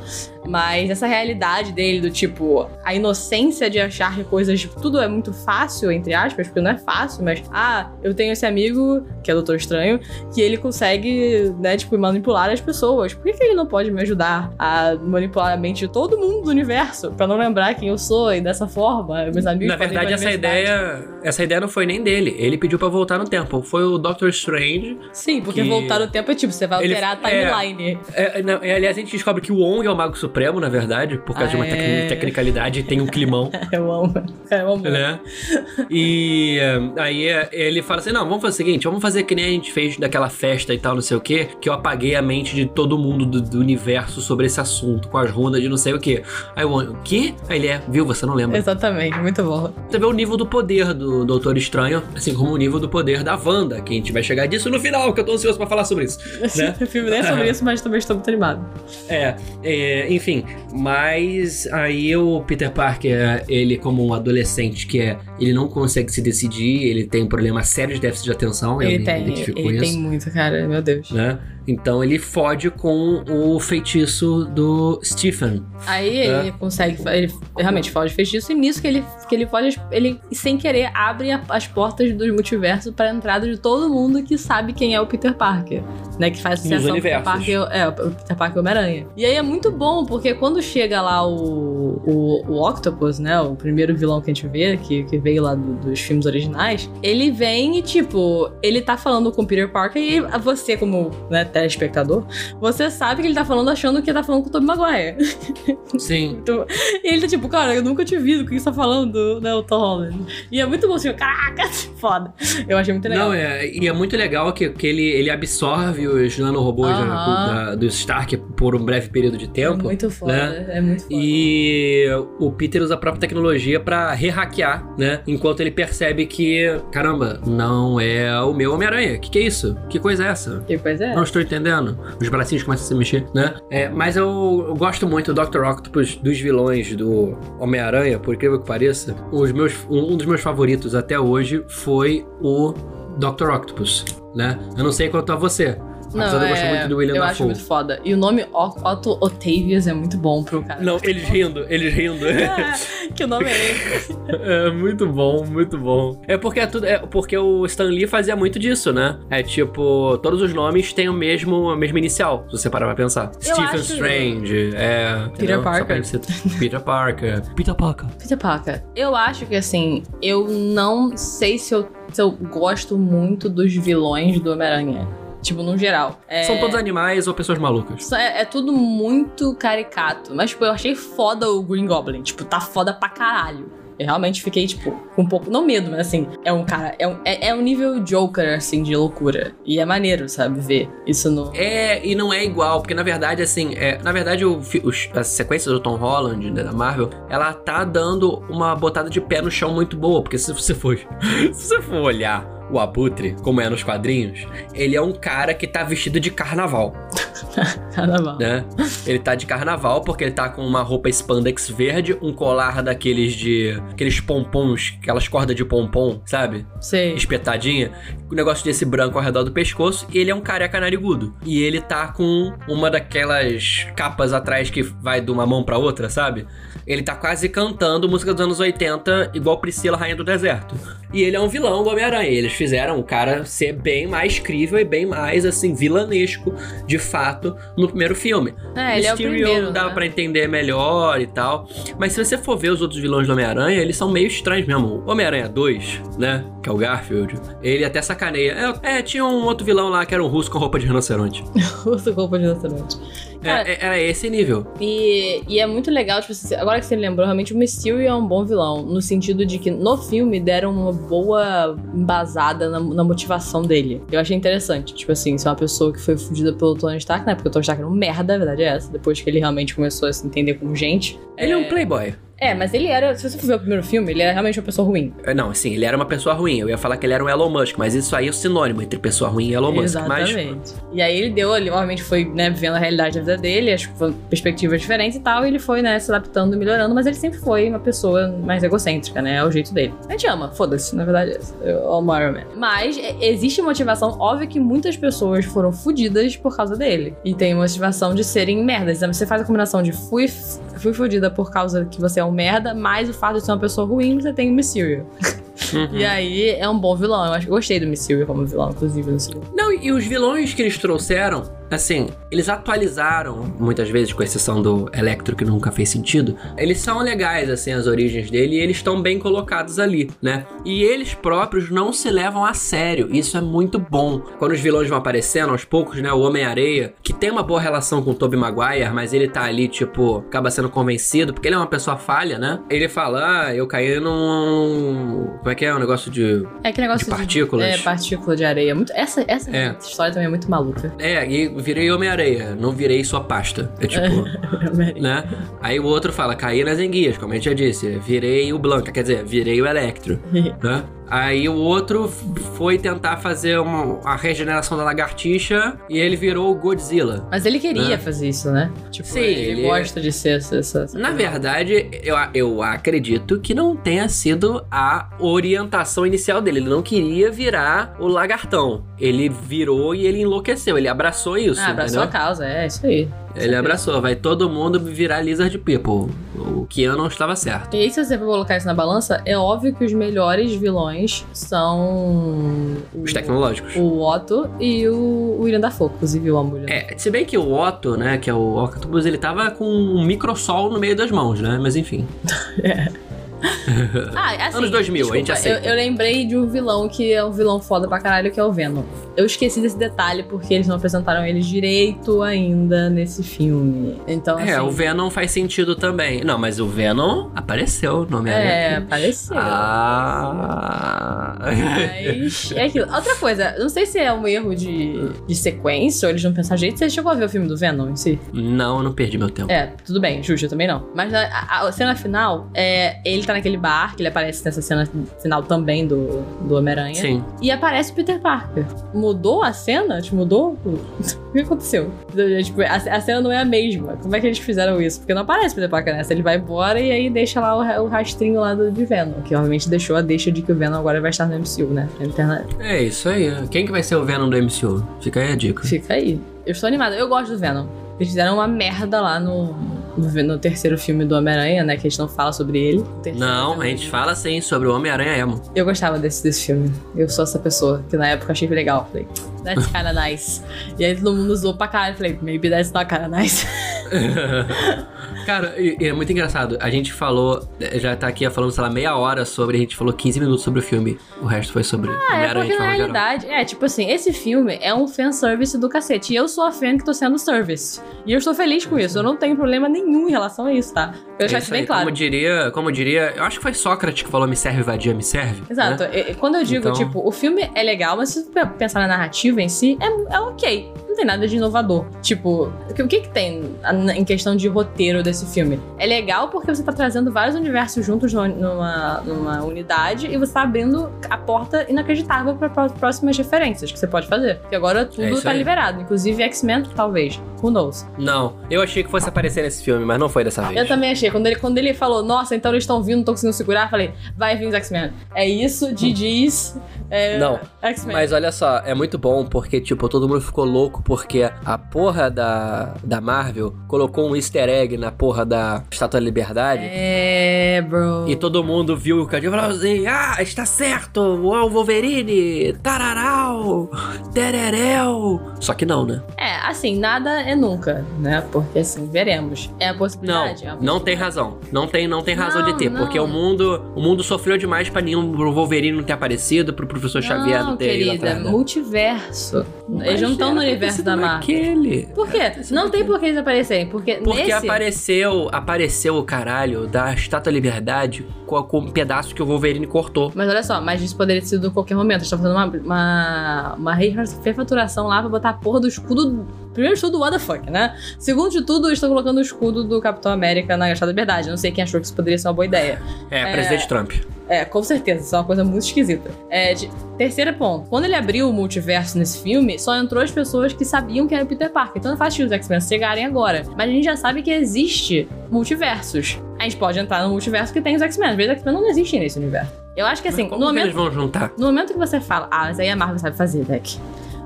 Speaker 1: Mas essa realidade dele, do tipo, a inocência de achar que coisas, tipo, tudo é muito fácil, entre aspas, porque não é fácil, mas, ah, eu tenho esse amigo, que é o Doutor Estranho, que ele consegue, né, tipo, manipular as pessoas. Por que, que ele não pode me ajudar a manipular a mente de todo mundo do universo? Pra não lembrar quem eu sou e dessa forma, meus amigos
Speaker 2: Na verdade, essa
Speaker 1: universidade.
Speaker 2: Ideia, essa ideia não foi nem dele. Ele pediu pra voltar no tempo. Foi o Doctor Strange.
Speaker 1: Sim, porque
Speaker 2: que-
Speaker 1: voltar no tempo é tipo, você vai
Speaker 2: Ele-
Speaker 1: alterar a
Speaker 2: é.
Speaker 1: timeline.
Speaker 2: É, não, é, aliás, a gente descobre que o Wong é o Mago Supremo, na verdade, por causa de uma
Speaker 1: Ah,
Speaker 2: tec-
Speaker 1: é.
Speaker 2: tecnicalidade e tem um climão.
Speaker 1: Eu amo. Eu amo.
Speaker 2: né? E aí eh, ele fala assim: não, vamos fazer o seguinte, vamos fazer que nem a gente fez daquela festa e tal, não sei o que, que eu apaguei a mente de todo mundo do, do universo sobre esse assunto, com as runas de não sei o que. Aí o o quê? Aí ele é, viu? Você não lembra.
Speaker 1: Exatamente, muito bom.
Speaker 2: Você vê o nível do poder do Doutor Estranho, assim como o nível do poder da Wanda, que a gente vai chegar disso no final, que eu tô ansioso pra falar sobre isso. Né?
Speaker 1: O filme nem é sobre isso, mas também estou muito animado.
Speaker 2: É, é, enfim, mas aí o Peter Parker, ele como um adolescente que é, ele não consegue se decidir, ele tem um problema sério de déficit de atenção, eu
Speaker 1: Ele
Speaker 2: me
Speaker 1: tem,
Speaker 2: identifico
Speaker 1: ele
Speaker 2: com
Speaker 1: tem
Speaker 2: isso,
Speaker 1: muito, cara, meu Deus.
Speaker 2: né? Então ele fode com o feitiço do Stephen.
Speaker 1: Aí
Speaker 2: É.
Speaker 1: ele consegue, ele realmente foge feitiço e nisso que ele, que ele pode, ele sem querer abre a- as portas do multiverso para a entrada de todo mundo que sabe quem é o Peter Parker, né? Que faz associação Peter
Speaker 2: universos.
Speaker 1: Parker, é, o Peter Parker o Homem-Aranha. E aí é muito bom, porque quando chega lá o, o, o Octopus, né? O primeiro vilão que a gente vê, que, que veio lá do- dos filmes originais, ele vem e, tipo, ele tá falando com o Peter Parker e você, como, né, telespectador, você sabe que ele tá falando achando que tá falando com o Tobey Maguire.
Speaker 2: Sim.
Speaker 1: Então, e ele tá tipo, cara, eu nunca te vi do que você tá falando, né, o Tom Holland. E é muito bom, assim, caraca, foda. Eu achei muito legal.
Speaker 2: Não, é, e é muito legal que, que ele, ele absorve os nanorobôs
Speaker 1: Aham.
Speaker 2: da, da, do Stark por um breve período de
Speaker 1: é
Speaker 2: tempo.
Speaker 1: muito foda,
Speaker 2: né?
Speaker 1: é muito foda.
Speaker 2: E o Peter usa a própria tecnologia pra re-hackear, né? Enquanto ele percebe que, caramba, não é o meu Homem-Aranha. Que que é isso? Que coisa é essa?
Speaker 1: Que coisa é?
Speaker 2: Não estou entendendo. Os bracinhos começam a se mexer, né? É, mas eu, eu gosto muito do Dr. Octopus, dos vilões do Homem-Aranha, por incrível que pareça. Os meus, um dos meus favoritos até hoje foi o Dr. Octopus, né? Eu não sei quanto a você. Apesar de eu gostar muito do William
Speaker 1: eu
Speaker 2: Dafoe.
Speaker 1: acho muito foda. E o nome Otto Octavius é muito bom pro cara.
Speaker 2: Não, eles rindo, eles rindo.
Speaker 1: Ah, que nome é esse?
Speaker 2: É muito bom, muito bom. É porque é tudo, é porque o Stan Lee fazia muito disso, né? É tipo, todos os nomes têm o mesmo, a mesma inicial, se você parar pra pensar. Stephen
Speaker 1: acho-
Speaker 2: Strange, é. Só
Speaker 1: Parker.
Speaker 2: Peter Parker. Peter Parker.
Speaker 1: Peter Parker. Eu acho que assim, eu não sei se eu, se eu gosto muito dos vilões do Homem-Aranha. Tipo, no geral. É,
Speaker 2: São todos animais ou pessoas malucas.
Speaker 1: É, é tudo muito caricato. Mas, tipo, eu achei foda o Green Goblin. Tipo, tá foda pra caralho. Eu realmente fiquei, tipo, com um pouco. Não medo, mas assim, é um cara. É um, é, é um nível Joker, assim, de loucura. E é maneiro, sabe, ver isso no.
Speaker 2: É, e não é igual, porque na verdade, assim, é, na verdade, o, os- a sequência do Tom Holland, né, da Marvel, ela tá dando uma botada de pé no chão muito boa, porque se você for, se você for olhar o Abutre, como é nos quadrinhos, ele é um cara que tá vestido de carnaval,
Speaker 1: Carnaval.
Speaker 2: né? Ele tá de carnaval porque ele tá com uma roupa spandex verde, um colar daqueles de. aqueles pompons, aquelas cordas de pompom, sabe?
Speaker 1: Sei.
Speaker 2: espetadinha, um negócio desse branco ao redor do pescoço, e ele é um careca narigudo. E ele tá com uma daquelas capas atrás que vai de uma mão pra outra, sabe? Ele tá quase cantando música dos anos 80, igual Priscila, Rainha do Deserto. E ele é um vilão do Homem-Aranha. Eles fizeram o cara ser bem mais crível e bem mais, assim, vilanesco, de fato, no primeiro filme.
Speaker 1: É, ele é o
Speaker 2: Mysterio
Speaker 1: primeiro.
Speaker 2: dava
Speaker 1: né?
Speaker 2: pra entender melhor e tal. Mas se você for ver os outros vilões do Homem-Aranha, eles são meio estranhos mesmo. O Homem-Aranha 2, né? Que é o Garfield, ele até sacaneia. É, é, tinha um outro vilão lá que era um russo com roupa de rinoceronte.
Speaker 1: Usa roupa de restaurante. Cara,
Speaker 2: É, é- era esse nível.
Speaker 1: E, e é muito legal, tipo, agora que você lembrou, realmente o Mysterio é um bom vilão. No sentido de que no filme deram uma boa embasada na, na motivação dele. Eu achei interessante. Tipo assim, ser uma pessoa que foi fudida pelo Tony Stark, né? Porque o Tony Stark era um merda, a verdade é essa. Depois que ele realmente começou a se entender como gente.
Speaker 2: Ele é um playboy.
Speaker 1: É, mas ele era, se você for ver o primeiro filme, ele era realmente uma pessoa ruim.
Speaker 2: É, Não, assim, ele era uma pessoa ruim. Eu ia falar que ele era um Elon Musk, mas isso aí é o sinônimo entre pessoa ruim e Elon Musk. Mas
Speaker 1: Exatamente. E aí ele deu, ele obviamente foi, né, vivendo a realidade da vida dele, foram perspectivas diferentes e tal, e ele foi, né, se adaptando e melhorando, mas ele sempre foi uma pessoa mais egocêntrica, né, é o jeito dele. A gente ama, foda-se, na verdade, é eu amo Iron Man. Mas é, existe motivação, óbvio que muitas pessoas foram fodidas por causa dele. E tem motivação de serem merdas. Então você faz a combinação de fui, fui fodida por causa que você é um merda, mais o fato de ser uma pessoa ruim, você tem o Mysterio.
Speaker 2: Uhum.
Speaker 1: E aí é um bom vilão. Eu acho que gostei do Mysterio como vilão, inclusive, no segundo.
Speaker 2: Não, e os vilões que eles trouxeram, assim, eles atualizaram, muitas vezes, com exceção do Electro, que nunca fez sentido. Eles são legais, assim, as origens dele, e eles estão bem colocados ali, né? E eles próprios não se levam a sério. Isso é muito bom. Quando os vilões vão aparecendo aos poucos, né? O Homem-Areia, que tem uma boa relação com o Tobey Maguire, mas ele tá ali, tipo, acaba sendo convencido, porque ele é uma pessoa falha, né? Ele fala, ah, eu caí num. Como é que é? Um negócio de.
Speaker 1: É aquele negócio
Speaker 2: De partículas.
Speaker 1: é, partícula de areia. Muito, essa essa
Speaker 2: É.
Speaker 1: história também é muito maluca.
Speaker 2: É, e virei Homem-Areia, não virei sua pasta. É tipo. né? Aí o outro fala, caí nas enguias, como a gente já disse, virei o Blanca, quer dizer, virei o Electro, né? Aí o outro foi tentar fazer uma, a regeneração da lagartixa e ele virou o Godzilla.
Speaker 1: Mas ele queria
Speaker 2: Né?
Speaker 1: fazer isso, né? Tipo,
Speaker 2: Sim,
Speaker 1: ele,
Speaker 2: ele-
Speaker 1: gosta de ser essa. essa, essa
Speaker 2: Na
Speaker 1: coisa.
Speaker 2: verdade, eu, eu acredito que não tenha sido a orientação inicial dele. Ele não queria virar o lagartão. Ele virou e ele enlouqueceu. Ele abraçou isso,
Speaker 1: Ah, abraçou
Speaker 2: entendeu?
Speaker 1: a causa, é isso aí.
Speaker 2: Ele abraçou. Vai todo mundo virar Lizard People. O Keanu não estava certo.
Speaker 1: E aí, se você for colocar isso na balança, é óbvio que os melhores vilões são. o-
Speaker 2: Os tecnológicos.
Speaker 1: O Otto e o William Dafoe, inclusive o William
Speaker 2: É, se bem que o Otto, né, que é o Octopus, ele tava com um microsol no meio das mãos, né? Mas enfim.
Speaker 1: Ah, assim,
Speaker 2: Anos 2000, a gente
Speaker 1: desculpa, eu,
Speaker 2: aceita.
Speaker 1: eu lembrei de um vilão que é um vilão foda pra caralho, que é o Venom. Eu esqueci desse detalhe porque eles não apresentaram ele direito ainda nesse filme. Então, assim...
Speaker 2: É, o Venom faz sentido também. Não, mas o Venom apareceu no Homem-Aranha.
Speaker 1: É, apareceu.
Speaker 2: Ah.
Speaker 1: Mas é aquilo. Outra coisa, não sei se é um erro de, de sequência ou eles não pensaram jeito. Você chegou a ver o filme do Venom em si?
Speaker 2: Não, eu não perdi meu tempo.
Speaker 1: É, tudo bem, justo, eu também não. Mas a, a- a cena final, é, ele tá naquele bar, que ele aparece nessa cena final também do, do Homem-Aranha.
Speaker 2: Sim.
Speaker 1: E aparece o Peter Parker. Mudou a cena? Tipo, mudou? O que aconteceu? Tipo, a, a cena não é a mesma. Como é que eles fizeram isso? Porque não aparece o Peter Parker nessa. Ele vai embora e aí deixa lá o, o rastrinho lá do, de Venom. Que obviamente deixou a deixa de que o Venom agora vai estar no MCU, né? Na internet.
Speaker 2: É isso aí. Quem que vai ser o Venom do MCU? Fica aí a dica.
Speaker 1: Fica aí. Eu estou animada. Eu gosto do Venom. Eles fizeram uma merda lá no, no, terceiro filme do Homem-Aranha, né? Que a gente não fala sobre ele.
Speaker 2: Não, a gente fala sim sobre o Homem-Aranha Emo.
Speaker 1: Eu gostava desse, desse filme. Eu sou essa pessoa que na época achei legal. Falei, that's kinda nice. E aí todo mundo usou pra caralho. Falei, maybe that's not kinda nice.
Speaker 2: Cara, é muito engraçado. A gente falou, já tá aqui falando, sei lá, meia hora sobre, a gente falou 15 minutos sobre o filme. O resto foi sobre
Speaker 1: Ah, é porque na realidade, é tipo assim, esse filme é um fanservice do cacete. E eu sou a fan que tô sendo service. E eu estou feliz com isso. Eu não tenho problema nenhum em relação a isso, tá? Eu
Speaker 2: É
Speaker 1: já
Speaker 2: isso
Speaker 1: isso bem
Speaker 2: aí,
Speaker 1: claro.
Speaker 2: Como diria, como diria, eu acho que foi Sócrates que falou me serve, vadia, me serve.
Speaker 1: Exato.
Speaker 2: né?
Speaker 1: E- e Quando eu digo,
Speaker 2: Então-
Speaker 1: tipo, o filme é legal, mas se você pensar na narrativa em si, é, é ok. Não tem nada de inovador. Tipo, o que, o que que tem em questão de roteiro desse filme? É legal porque você tá trazendo vários universos juntos numa, numa unidade e você tá abrindo a porta inacreditável para próximas referências que você pode fazer. Porque agora
Speaker 2: É
Speaker 1: tudo
Speaker 2: isso
Speaker 1: tá
Speaker 2: aí.
Speaker 1: liberado. Inclusive X-Men, talvez. Who knows?
Speaker 2: Não, eu achei que fosse aparecer nesse filme, mas não foi dessa vez.
Speaker 1: Eu também achei. Quando ele, quando ele falou, nossa, então eles estão vindo, não tô conseguindo segurar, falei, vai vir os X-Men. É isso, GG's. É,
Speaker 2: Não,
Speaker 1: X-Men.
Speaker 2: Mas olha só, é muito bom porque, tipo, todo mundo ficou louco porque a porra da, da Marvel colocou um easter egg na porra da Estátua da Liberdade.
Speaker 1: É, bro.
Speaker 2: E todo mundo viu o Cadinho e falou assim: Ah, está certo! O Wolverine! Tararau! Tererel! Só que não, né?
Speaker 1: É, assim, nada é nunca, né? Porque assim, veremos. É a
Speaker 2: Não,
Speaker 1: possibilidade. é a
Speaker 2: não tem razão. Não tem, não tem razão
Speaker 1: Não,
Speaker 2: de ter.
Speaker 1: não.
Speaker 2: Porque o mundo, o mundo sofreu demais pra nenhum pro Wolverine não ter aparecido, pro professor Xavier não,
Speaker 1: Não,
Speaker 2: ter ido
Speaker 1: querida,
Speaker 2: atrás, né?
Speaker 1: multiverso. eles não estão no
Speaker 2: Mas era
Speaker 1: universo da Marvel. Por quê? Não tem por que eles aparecerem. Porque,
Speaker 2: Porque
Speaker 1: nesse...
Speaker 2: apareceu, apareceu o caralho da Estátua da Liberdade com, com um pedaço que o Wolverine cortou.
Speaker 1: Mas olha só, mas isso poderia ter sido a qualquer momento. Eles estão fazendo uma, uma, uma refaturação lá pra botar a porra do escudo. Primeiro de tudo, what the fuck, né? Segundo de tudo, estão colocando o escudo do Capitão América na Estátua da Liberdade. Não sei quem achou que isso poderia ser uma boa ideia.
Speaker 2: É,
Speaker 1: É.
Speaker 2: presidente Trump.
Speaker 1: É, com certeza, isso é uma coisa muito esquisita. É, de- terceiro ponto. Quando ele abriu o multiverso nesse filme, só entrou as pessoas que sabiam que era o Peter Parker. Então não faz sentido os X-Men chegarem agora. Mas a gente já sabe que existe multiversos. A gente pode entrar no multiverso que tem os X-Men. Às vezes os X-Men não existem nesse universo. Eu acho que assim, no momento
Speaker 2: eles vão juntar?
Speaker 1: no momento que você fala, ah, mas aí a Marvel sabe fazer, deck.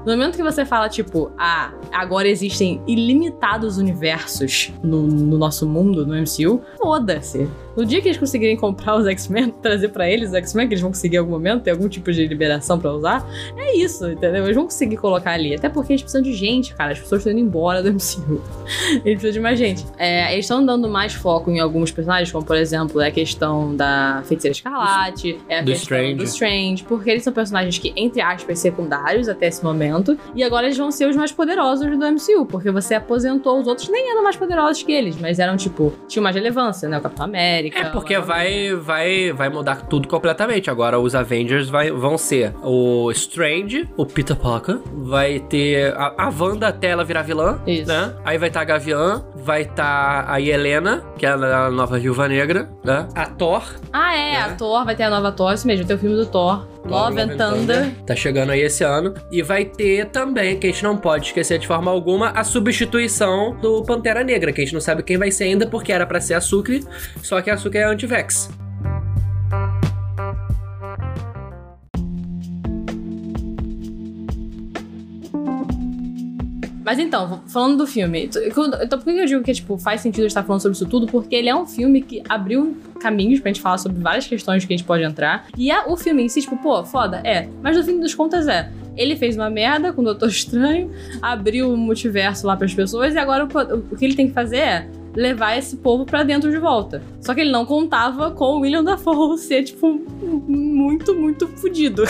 Speaker 1: No momento que você fala, tipo, ah, agora existem ilimitados universos no, no nosso mundo, no MCU, foda-se. No dia que eles conseguirem comprar os X-Men, trazer pra eles os X-Men, que eles vão conseguir em algum momento, ter algum tipo de liberação pra usar, é isso, entendeu? Eles vão conseguir colocar ali. Até porque eles precisam de gente, cara. As pessoas estão indo embora do MCU. Eles precisam de mais gente. É, eles estão dando mais foco em alguns personagens, como por exemplo, é a questão da Feiticeira Escarlate, é a
Speaker 2: Do
Speaker 1: questão
Speaker 2: Strange.
Speaker 1: do Strange, porque eles são personagens que, entre aspas, secundários até esse momento, e agora eles vão ser os mais poderosos do MCU, porque você aposentou os outros, nem eram mais poderosos que eles, mas eram, tipo, tinham mais relevância, né? O Capitão América.
Speaker 2: É porque
Speaker 1: blá.
Speaker 2: vai, vai, vai mudar tudo completamente. Agora os Avengers vai- vão ser o Strange, o Peter Parker, vai ter a, a Wanda até ela virar vilã,
Speaker 1: Isso.
Speaker 2: né? Aí vai estar a Gavião, vai estar a Helena, que é a nova Viúva Negra, né? A Thor,
Speaker 1: Ah, é,
Speaker 2: né?
Speaker 1: a Thor, vai ter a nova Thor, isso mesmo, tem o filme do Thor, Love and Thunder.
Speaker 2: Tá chegando aí esse ano. E vai ter também, que a gente não pode esquecer de forma alguma, a substituição do Pantera Negra, que a gente não sabe quem vai ser ainda, porque era pra ser a Sucre, só que a Sucre é anti-vex.
Speaker 1: Mas então, falando do filme, então por que eu digo que tipo, faz sentido estar falando sobre isso tudo? Porque ele é um filme que abriu caminhos pra gente falar sobre várias questões que a gente pode entrar. E é, o filme em si, tipo, pô, foda, é. Mas no fim das contas é. Ele fez uma merda com o Doutor Estranho, abriu o multiverso lá pras pessoas, e agora o, o que ele tem que fazer é levar esse povo pra dentro de volta. Só que ele não contava com o William Dafoe ser, tipo, muito, muito fudido.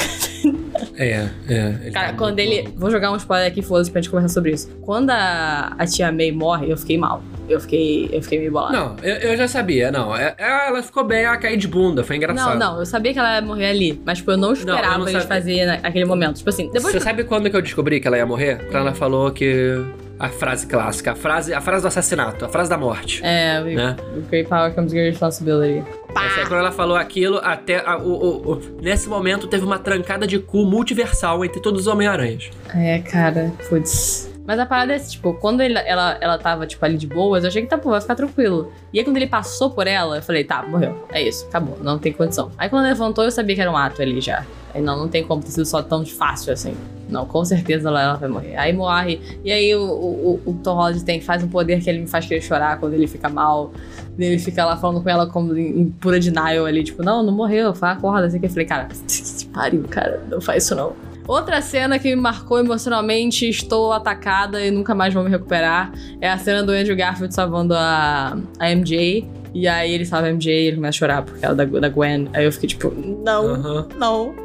Speaker 2: É, é. ele
Speaker 1: Cara,
Speaker 2: tá
Speaker 1: quando ele.
Speaker 2: bom.
Speaker 1: Vou jogar um spoiler aqui, foda-se, pra gente conversar sobre isso. Quando a, a tia May morre, eu fiquei mal. Eu fiquei, eu fiquei meio bolada.
Speaker 2: Não, eu, eu já sabia, não. É- é- Ela ficou bem, ela caiu de bunda, foi
Speaker 1: Não,
Speaker 2: engraçado.
Speaker 1: não, eu sabia que ela ia morrer ali, mas tipo, eu não esperava
Speaker 2: eu não
Speaker 1: eles
Speaker 2: sabia.
Speaker 1: fazer naquele momento. Tipo assim, depois
Speaker 2: Você sabe quando que eu descobri que ela ia morrer? Quando ela falou que. A frase clássica, a frase, a frase do assassinato, a frase da morte.
Speaker 1: É,
Speaker 2: Né?
Speaker 1: great power comes great responsibility.
Speaker 2: Essa aí, quando ela falou aquilo, até. a- o- o- o- nesse momento teve uma trancada de cu multiversal entre todos os Homem-Aranhas.
Speaker 1: É, cara, putz. Mas a parada é, tipo, quando ele- ela, ela tava, tipo, ali de boas, eu achei que tá, pô, vai ficar tranquilo. E aí, quando ele passou por ela, eu falei, tá, morreu. É isso, acabou, não tem condição. Aí, quando levantou, eu sabia que era um ato ali já. Aí, não, não tem como ter sido só tão fácil assim. Não, com certeza ela, ela vai morrer. Aí morre. E aí, o, o, o Tom Holland tem, faz um poder que ele me faz querer chorar quando ele fica mal. Ele fica lá falando com ela como em, em pura denial ali, tipo, não, não morreu, foi acorda. Assim que eu falei, cara, pariu, cara, não faz isso não. Outra cena que me marcou emocionalmente, estou atacada e nunca mais vou me recuperar, é a cena do Andrew Garfield salvando a, a MJ. E aí ele salva a MJ e ele começa a chorar por causa da, da Gwen. Aí eu fiquei tipo, não,
Speaker 2: Aham.
Speaker 1: não.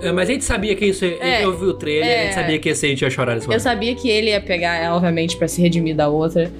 Speaker 2: É, mas a gente sabia que isso.
Speaker 1: É,
Speaker 2: eu vi o trailer, a
Speaker 1: é.
Speaker 2: gente sabia que esse a gente ia chorar nesse
Speaker 1: Eu
Speaker 2: momento.
Speaker 1: sabia que ele ia pegar ela, obviamente, pra se redimir da outra.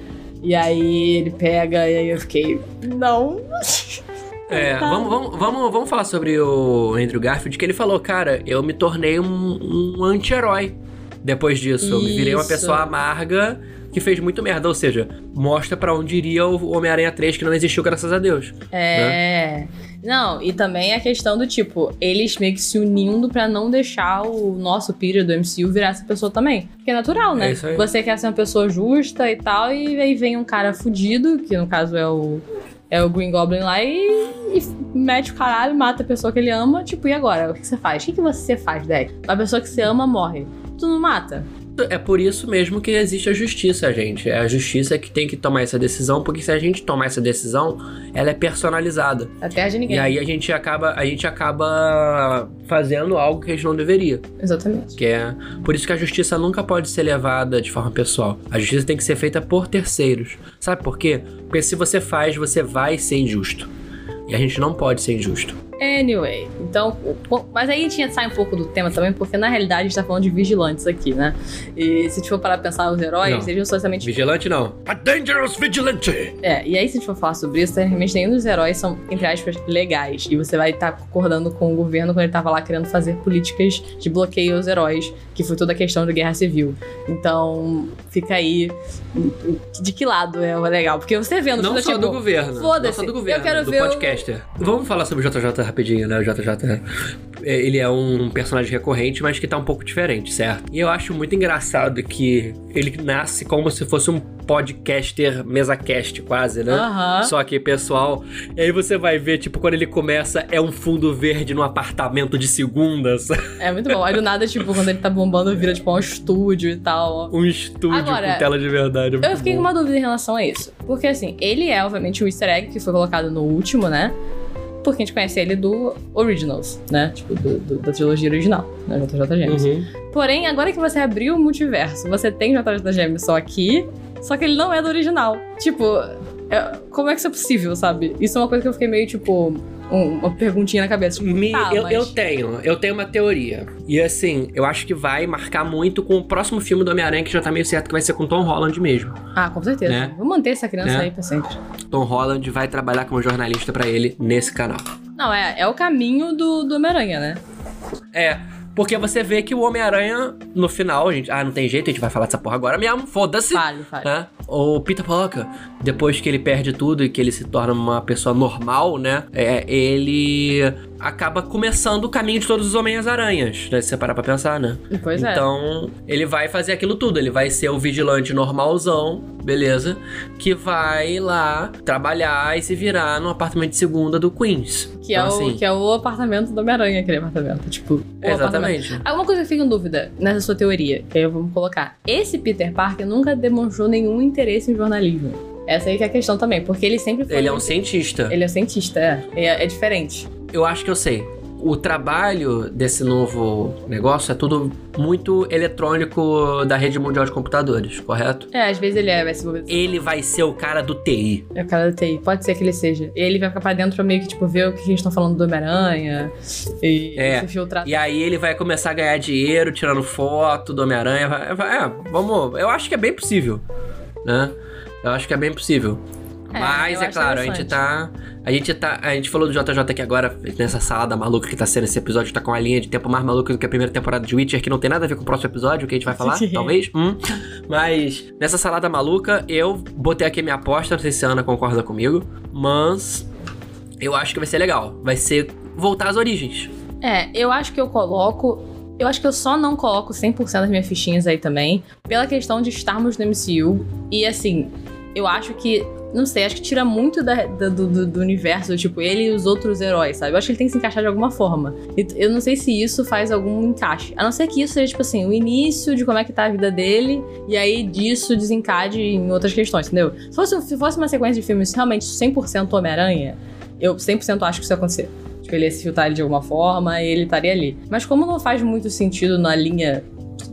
Speaker 1: E aí ele pega, e aí eu fiquei, não.
Speaker 2: É, vamos, vamos, vamos, vamos falar sobre o Andrew Garfield, que ele falou, cara, eu me tornei um, um anti-herói depois disso. Eu me virei uma
Speaker 1: Isso.
Speaker 2: pessoa amarga que fez muito merda. Ou seja, mostra pra onde iria o Homem-Aranha 3, que não existiu, graças a Deus.
Speaker 1: É. Não, e também a questão do tipo, eles meio que se unindo pra não deixar o nosso Peter do MCU virar essa pessoa também. Porque é natural, né?
Speaker 2: É isso aí.
Speaker 1: Você quer ser uma pessoa justa e tal, e aí vem um cara fudido, que no caso é o. É o Green Goblin lá e, e mete o caralho, mata a pessoa que ele ama. Tipo, e agora? O que você faz? O que, você faz, Deck? A pessoa que você ama morre. Tu não mata?
Speaker 2: É por isso mesmo que existe a justiça, gente. É a justiça que tem que tomar essa decisão, porque se a gente tomar essa decisão, ela é personalizada.
Speaker 1: Até de ninguém.
Speaker 2: E aí a gente acaba, a gente acaba fazendo algo que a gente não deveria.
Speaker 1: Exatamente.
Speaker 2: Que é por isso que a justiça nunca pode ser levada de forma pessoal. A justiça tem que ser feita por terceiros. Sabe por quê? Porque se você faz, você vai ser injusto. E a gente não pode ser injusto.
Speaker 1: Anyway, então, o- mas aí a gente sai um pouco do tema também, porque na realidade a gente tá falando de vigilantes aqui, né? E se a gente for parar pra pensar, os heróis,
Speaker 2: Não.
Speaker 1: eles não são exatamente.
Speaker 2: Vigilante não. A dangerous vigilante.
Speaker 1: É, e aí se a gente for falar sobre isso, tecnicamente nenhum dos heróis são, entre aspas, legais. E você vai estar concordando com o governo quando ele tava lá querendo fazer políticas de bloqueio aos heróis, que foi toda a questão da guerra civil. Então, fica aí de que lado é o legal. Porque você vendo,
Speaker 2: Não só
Speaker 1: tipo,
Speaker 2: do governo.
Speaker 1: foda-se,
Speaker 2: Não só do governo,
Speaker 1: eu quero
Speaker 2: do
Speaker 1: ver o-
Speaker 2: podcaster. Vamos falar sobre o JJ rapidinho, né? O JJ. é, Ele é um personagem recorrente, mas que tá um pouco diferente, certo? E eu acho muito engraçado que ele nasce como se fosse um podcaster, mesa cast quase, né?
Speaker 1: Aham.
Speaker 2: Só que, pessoal, e aí você vai ver, tipo, quando ele começa, é um fundo verde num apartamento de segundas.
Speaker 1: É muito bom. Aí do nada, tipo, quando ele tá bombando, vira tipo um estúdio e tal.
Speaker 2: um estúdio
Speaker 1: Agora,
Speaker 2: com tela de verdade. é
Speaker 1: Eu fiquei
Speaker 2: bom.
Speaker 1: com uma dúvida em relação a isso. Porque, assim, ele é, obviamente, o easter egg que foi colocado no último, né? Porque a gente conhece ele do Originals, né? Tipo, do- do- da trilogia original, né? JJ James.
Speaker 2: Uhum.
Speaker 1: Porém, agora que você abriu o multiverso, você tem JJ James só aqui, só que ele não é do original. Tipo, é- como é que isso é possível, sabe? Isso é uma coisa que eu fiquei meio, tipo, uma perguntinha na cabeça. Tipo,
Speaker 2: Me-
Speaker 1: tá,
Speaker 2: eu,
Speaker 1: mas...
Speaker 2: eu tenho, eu tenho uma teoria. E assim, eu acho que vai marcar muito com o próximo filme do Homem-Aranha, que já tá meio certo que vai ser com Tom Holland mesmo.
Speaker 1: Ah, com certeza.
Speaker 2: Né?
Speaker 1: Vou manter essa criança
Speaker 2: Né?
Speaker 1: aí pra sempre.
Speaker 2: Tom Holland vai trabalhar como jornalista pra ele nesse canal.
Speaker 1: Não, é, é o caminho do, do Homem-Aranha, né?
Speaker 2: É, porque você vê que o Homem-Aranha, no final, a gente. Ah, não tem jeito, a gente vai falar dessa porra agora mesmo, foda-se.
Speaker 1: Fale, fale.
Speaker 2: Né? O Peter Parker, depois que ele perde tudo e que ele se torna uma pessoa normal, né? É, ele acaba começando o caminho de todos os Homens-Aranhas, né? Se você parar pra pensar, né?
Speaker 1: Pois é.
Speaker 2: então, ele vai fazer aquilo tudo. Ele vai ser o vigilante normalzão, beleza? Que vai lá trabalhar e se virar no apartamento de segunda do Queens.
Speaker 1: Que, é
Speaker 2: Então,
Speaker 1: o,
Speaker 2: assim,
Speaker 1: que é o apartamento do Homem-Aranha, aquele apartamento. Tipo, o apartamento.
Speaker 2: Exatamente.
Speaker 1: Ah, Uma coisa que eu fico em dúvida nessa sua teoria, que aí vamos colocar. Esse Peter Parker nunca demonstrou nenhum interesse em jornalismo. Essa aí que é a questão também, porque ele sempre foi.
Speaker 2: Ele é um cientista.
Speaker 1: Ele é cientista, é. É, é diferente.
Speaker 2: Eu acho que eu sei. O trabalho desse novo negócio é tudo muito eletrônico da rede mundial de computadores, correto?
Speaker 1: É, às vezes ele é, vai se envolver.
Speaker 2: Ele vai ser o cara do TI.
Speaker 1: É o cara da TI. Pode ser que ele seja. Ele vai ficar pra dentro pra meio que, tipo, ver o que eles estão falando do Homem-Aranha. E
Speaker 2: É.
Speaker 1: se filtrar.
Speaker 2: E aí ele vai começar a ganhar dinheiro tirando foto do Homem-Aranha. É, vamos. Eu acho que é bem possível, né? Eu acho que é bem possível.
Speaker 1: É,
Speaker 2: Mas é claro, a gente tá. A gente tá. A gente falou do JJ aqui agora, nessa salada maluca que tá sendo esse episódio, tá com a linha de tempo mais maluca do que a primeira temporada de Witcher, que não tem nada a ver com o próximo episódio, que a gente vai falar, talvez. Hum. Mas nessa salada maluca, eu botei aqui minha aposta, não sei se a Ana concorda comigo, mas eu acho que vai ser legal. Vai ser voltar às origens.
Speaker 1: É, eu acho que eu coloco. Eu acho que eu só não coloco 100% das minhas fichinhas aí também, pela questão de estarmos no MCU. E assim, eu acho que. Não sei, acho que tira muito da- da- do, do- universo, tipo, ele e os outros heróis, sabe? Eu acho que ele tem que se encaixar de alguma forma. Eu não sei se isso faz algum encaixe. A não ser que isso seja, tipo assim, o início de como é que tá a vida dele, e aí disso desencade em outras questões, entendeu? Se fosse, se fosse uma sequência de filmes realmente 100% Homem-Aranha, eu 100% acho que isso ia acontecer. Tipo, ele ia se filtrar de alguma forma e ele estaria ali. Mas como não faz muito sentido na linha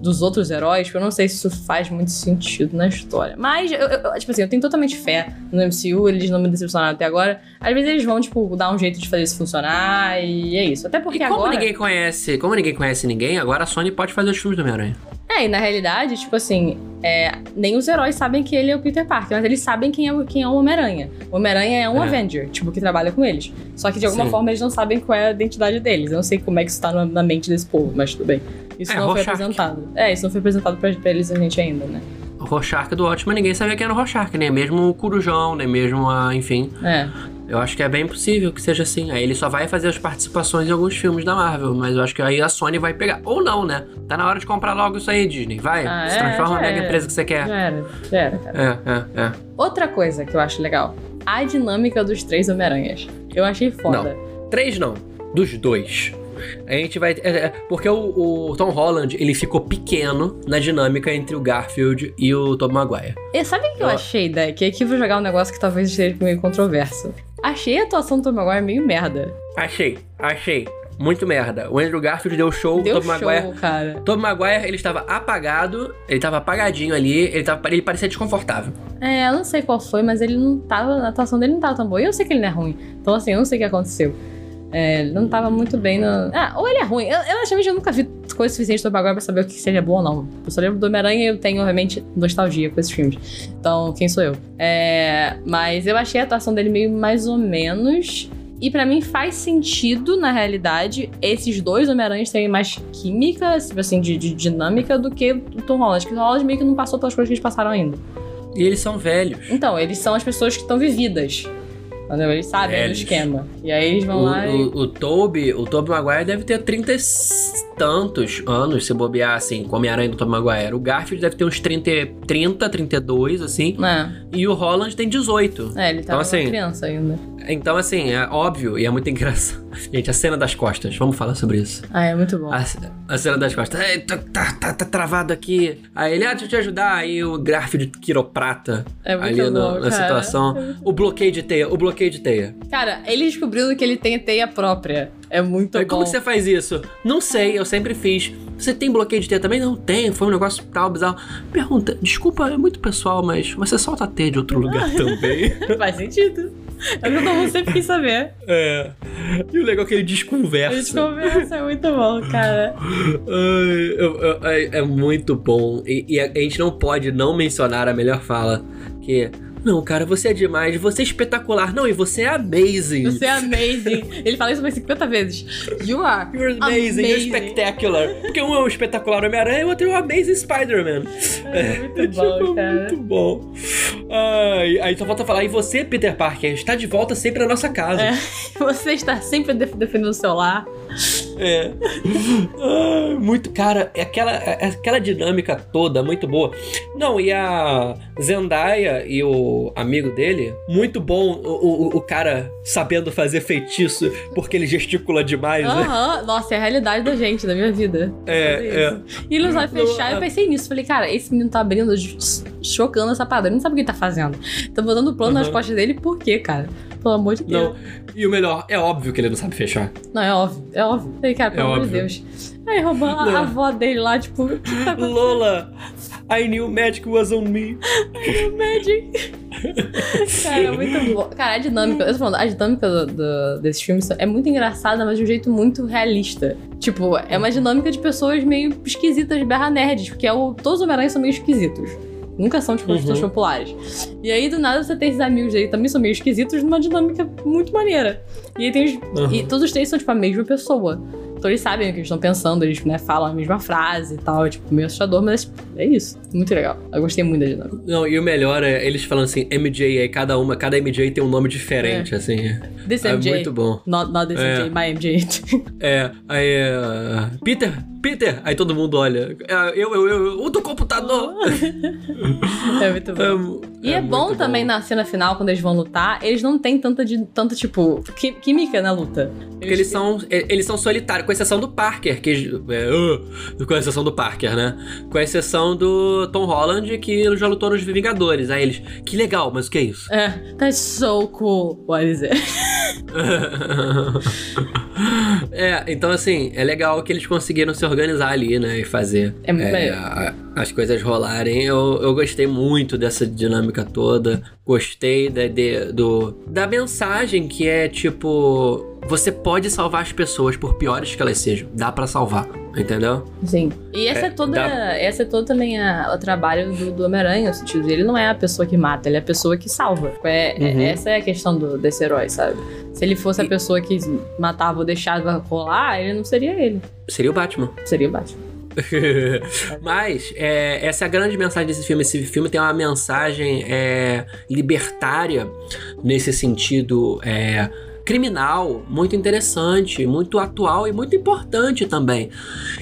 Speaker 1: dos outros heróis, tipo, eu não sei se isso faz muito sentido na história. Mas, eu, eu- tipo assim, eu tenho totalmente fé no MCU, eles não me decepcionaram até agora. Às vezes eles vão, tipo, dar um jeito de fazer isso funcionar e é isso. Até porque
Speaker 2: E como
Speaker 1: agora...
Speaker 2: ninguém conhece, como ninguém conhece ninguém, agora a Sony pode fazer os filmes do Homem-Aranha.
Speaker 1: É, e na realidade, tipo assim, é, nem os heróis sabem que ele é o Peter Parker, mas eles sabem quem é, o- quem é o Homem-Aranha. O Homem-Aranha é um
Speaker 2: É.
Speaker 1: Avenger, tipo, que trabalha com eles. Só que de alguma
Speaker 2: Sim.
Speaker 1: forma eles não sabem qual é a identidade deles. Eu não sei como é que isso tá na, na mente desse povo, mas tudo bem. Isso
Speaker 2: É,
Speaker 1: não foi
Speaker 2: Rorschach.
Speaker 1: apresentado. É, isso não foi apresentado pra, pra eles a gente ainda, né?
Speaker 2: O Rorschach do Ótimo, ninguém sabia quem era o Rorschach, nem mesmo o Corujão, nem mesmo a, enfim.
Speaker 1: É.
Speaker 2: Eu acho que é bem possível que seja assim. Aí ele só vai fazer as participações em alguns filmes da Marvel, mas eu acho que aí a Sony vai pegar. Ou não, né? Tá na hora de comprar logo isso aí, Disney. Vai,
Speaker 1: Ah,
Speaker 2: se
Speaker 1: é,
Speaker 2: transforma na mega
Speaker 1: era.
Speaker 2: empresa que você quer.
Speaker 1: Já era, já era, cara.
Speaker 2: É, é, é.
Speaker 1: Outra coisa que eu acho legal, a dinâmica dos três Homem-Aranhas. Eu achei foda.
Speaker 2: Três não, dos dois. A gente vai. é, é, porque o, o Tom Holland, ele ficou pequeno na dinâmica entre o Garfield e o Tobey Maguire.
Speaker 1: E sabe o que eu achei, Dé? Que aqui eu vou jogar um negócio que talvez seja meio controverso. Achei a atuação do Tom Maguire meio merda.
Speaker 2: Achei, achei. Muito merda. O Andrew Garfield deu show,
Speaker 1: Deu
Speaker 2: o Tobey
Speaker 1: show,
Speaker 2: Maguire.
Speaker 1: cara.
Speaker 2: Tobey Maguire, ele estava apagado, ele tava apagadinho ali, ele, tava, ele parecia desconfortável.
Speaker 1: É, eu não sei qual foi, mas ele não tava. A atuação dele não tava tão boa. E eu sei que ele não é ruim. Então, assim, eu não sei o que aconteceu. É, ele não tava muito bem no. Ah, ou ele é ruim. Eu, eu honestamente eu nunca vi coisa suficiente do Maguire pra saber o que seria bom ou não. Eu só lembro do Homem-Aranha e eu tenho, obviamente, nostalgia com esses filmes. Então, quem sou eu? É, mas eu achei a atuação dele meio mais ou menos. E pra mim faz sentido, na realidade, esses dois Homem-Aranhas terem mais química, tipo assim, de, de dinâmica, do que o Tom Holland. Que o Tom Holland meio que não passou pelas coisas que eles passaram ainda.
Speaker 2: E eles são velhos.
Speaker 1: Então, eles são as pessoas que estão vividas. Entendeu? Eles sabem
Speaker 2: Velhos.
Speaker 1: do esquema. E aí eles
Speaker 2: O,
Speaker 1: vão lá e.
Speaker 2: o, o Tobey, o Tobey Maguire deve ter 30 e tantos anos, se bobear, assim, com o Homem-Aranha do Tobey Maguire. O Garfield deve ter uns 30, 30 32, assim. E o Holland tem 18.
Speaker 1: É, é ele
Speaker 2: Então,
Speaker 1: tava
Speaker 2: assim,
Speaker 1: criança ainda.
Speaker 2: Então, assim, é óbvio e é muito engraçado. Gente, a cena das costas, vamos falar sobre isso.
Speaker 1: Ah, é muito bom.
Speaker 2: A, a cena das costas. Ei, tá, tá, tá, tá travado aqui. Aí ele, ah, deixa eu te ajudar. Aí o Garfield quiroprata
Speaker 1: É muito
Speaker 2: ali no-
Speaker 1: bom,
Speaker 2: na
Speaker 1: cara.
Speaker 2: situação. O bloqueio de teia, o bloqueio de teia.
Speaker 1: Cara, ele descobrindo que ele tem teia própria. É muito
Speaker 2: Aí,
Speaker 1: bom.
Speaker 2: como que você faz isso? Não sei, eu sempre fiz. Você tem bloqueio de teia também? Não tem, foi um negócio tal, bizarro. Pergunta, desculpa, é muito pessoal, mas você solta a teia de outro lugar também?
Speaker 1: Faz sentido. É o que todo mundo sempre quis saber.
Speaker 2: é. E o legal é que ele
Speaker 1: A gente
Speaker 2: desconversa.
Speaker 1: conversa, é muito bom, cara.
Speaker 2: Eu- eu- é, é muito bom. E, e a, a gente não pode não mencionar a melhor fala, que é, não, cara, você é demais, você é espetacular. Não, e você é amazing.
Speaker 1: Você é amazing. Ele fala isso mais 50 vezes. You are.
Speaker 2: You're amazing, you're
Speaker 1: Amazing.
Speaker 2: spectacular. Porque um é o espetacular Homem-Aranha e o outro é o Amazing Spider-Man.
Speaker 1: É muito bom,
Speaker 2: tipo,
Speaker 1: cara.
Speaker 2: Muito bom. Ai, aí só falta falar, e você, Peter Parker, está de volta sempre na nossa casa.
Speaker 1: É. Você está sempre def- defendendo o seu lar.
Speaker 2: É. Muito, cara, é aquela, é aquela dinâmica toda, muito boa. Não, e a Zendaya e o amigo dele, muito bom o, o, o cara sabendo fazer feitiço porque ele gesticula demais, né?
Speaker 1: Aham. Nossa, é a realidade da gente, da minha vida.
Speaker 2: É, é.
Speaker 1: E ele sabe fechar. Eu pensei nisso. Falei, cara, esse menino tá abrindo, chocando essa parada. Ele não sabe o que ele tá fazendo. Tá botando plano nas costas dele, por quê, cara? Pelo amor de Deus.
Speaker 2: Não. E o melhor, é óbvio que ele não sabe fechar.
Speaker 1: Não, é óbvio, é óbvio. Aí, cara, pelo
Speaker 2: É
Speaker 1: amor de. Deus. Aí roubando a, avó dele lá, tipo, tá?
Speaker 2: Lola, I knew magic was on me.
Speaker 1: Magic. Cara, é muito bom. Cara, a dinâmica, eu tô falando, a dinâmica do, do- desses filmes é muito engraçada, mas de um jeito muito realista. Tipo, é uma dinâmica de pessoas meio esquisitas, berra nerds, porque é o, todos os Homem-Aranha são meio esquisitos. Nunca são, tipo,
Speaker 2: Uhum.
Speaker 1: pessoas populares. E aí, do nada, você tem esses amigos aí que também são meio esquisitos numa dinâmica muito maneira. E aí tem os,
Speaker 2: Uhum.
Speaker 1: E todos os três são, tipo, a mesma pessoa. Então eles sabem o que eles estão pensando, eles, né, falam a mesma frase e tal. É, tipo, meio assustador, mas é isso. Muito legal. Eu gostei muito da dinâmica.
Speaker 2: Não, e o melhor é eles falando assim, MJ, aí cada uma, cada MJ tem um nome diferente, assim.
Speaker 1: This
Speaker 2: É
Speaker 1: MJ.
Speaker 2: muito bom.
Speaker 1: Not, not this
Speaker 2: É.
Speaker 1: MJ, my MJ.
Speaker 2: É, aí é. Peter, Peter! Aí todo mundo olha. É, Eu, eu, eu, o do computador!
Speaker 1: é muito bom.
Speaker 2: É
Speaker 1: E é, bom
Speaker 2: muito
Speaker 1: também na cena final, quando eles vão lutar, eles não têm tanta, de, tanta tipo, química na luta.
Speaker 2: Porque eles são, e- eles são solitários, com exceção do Parker, que. É, uh, com exceção do Parker, né? Com exceção do Tom Holland, que já lutou nos Vingadores. Aí eles. Que legal, mas o que é isso?
Speaker 1: É, that's so cool. What is it?
Speaker 2: é, então assim, é legal que eles conseguiram se organizar ali, né? E fazer
Speaker 1: É maneiro.
Speaker 2: a- as coisas rolarem. Eu, eu gostei muito dessa dinâmica toda. Gostei da, de- do, da mensagem que é tipo. Você pode salvar as pessoas, por piores que elas sejam. Dá pra salvar, entendeu?
Speaker 1: Sim. E essa é,
Speaker 2: É,
Speaker 1: toda.
Speaker 2: dá-
Speaker 1: Essa é toda também a- o trabalho do, do Homem-Aranha, no sentido de ele não é a pessoa que mata, ele é a pessoa que salva. É, é-
Speaker 2: Uhum.
Speaker 1: essa é a questão do, desse herói, sabe? Se ele fosse a
Speaker 2: E-
Speaker 1: pessoa que matava ou deixava rolar, ele não seria ele.
Speaker 2: Seria o Batman.
Speaker 1: Seria o Batman.
Speaker 2: Mas é, essa é a grande mensagem desse filme. Esse filme tem uma mensagem é, libertária nesse sentido é, criminal, muito interessante, muito atual e muito importante também.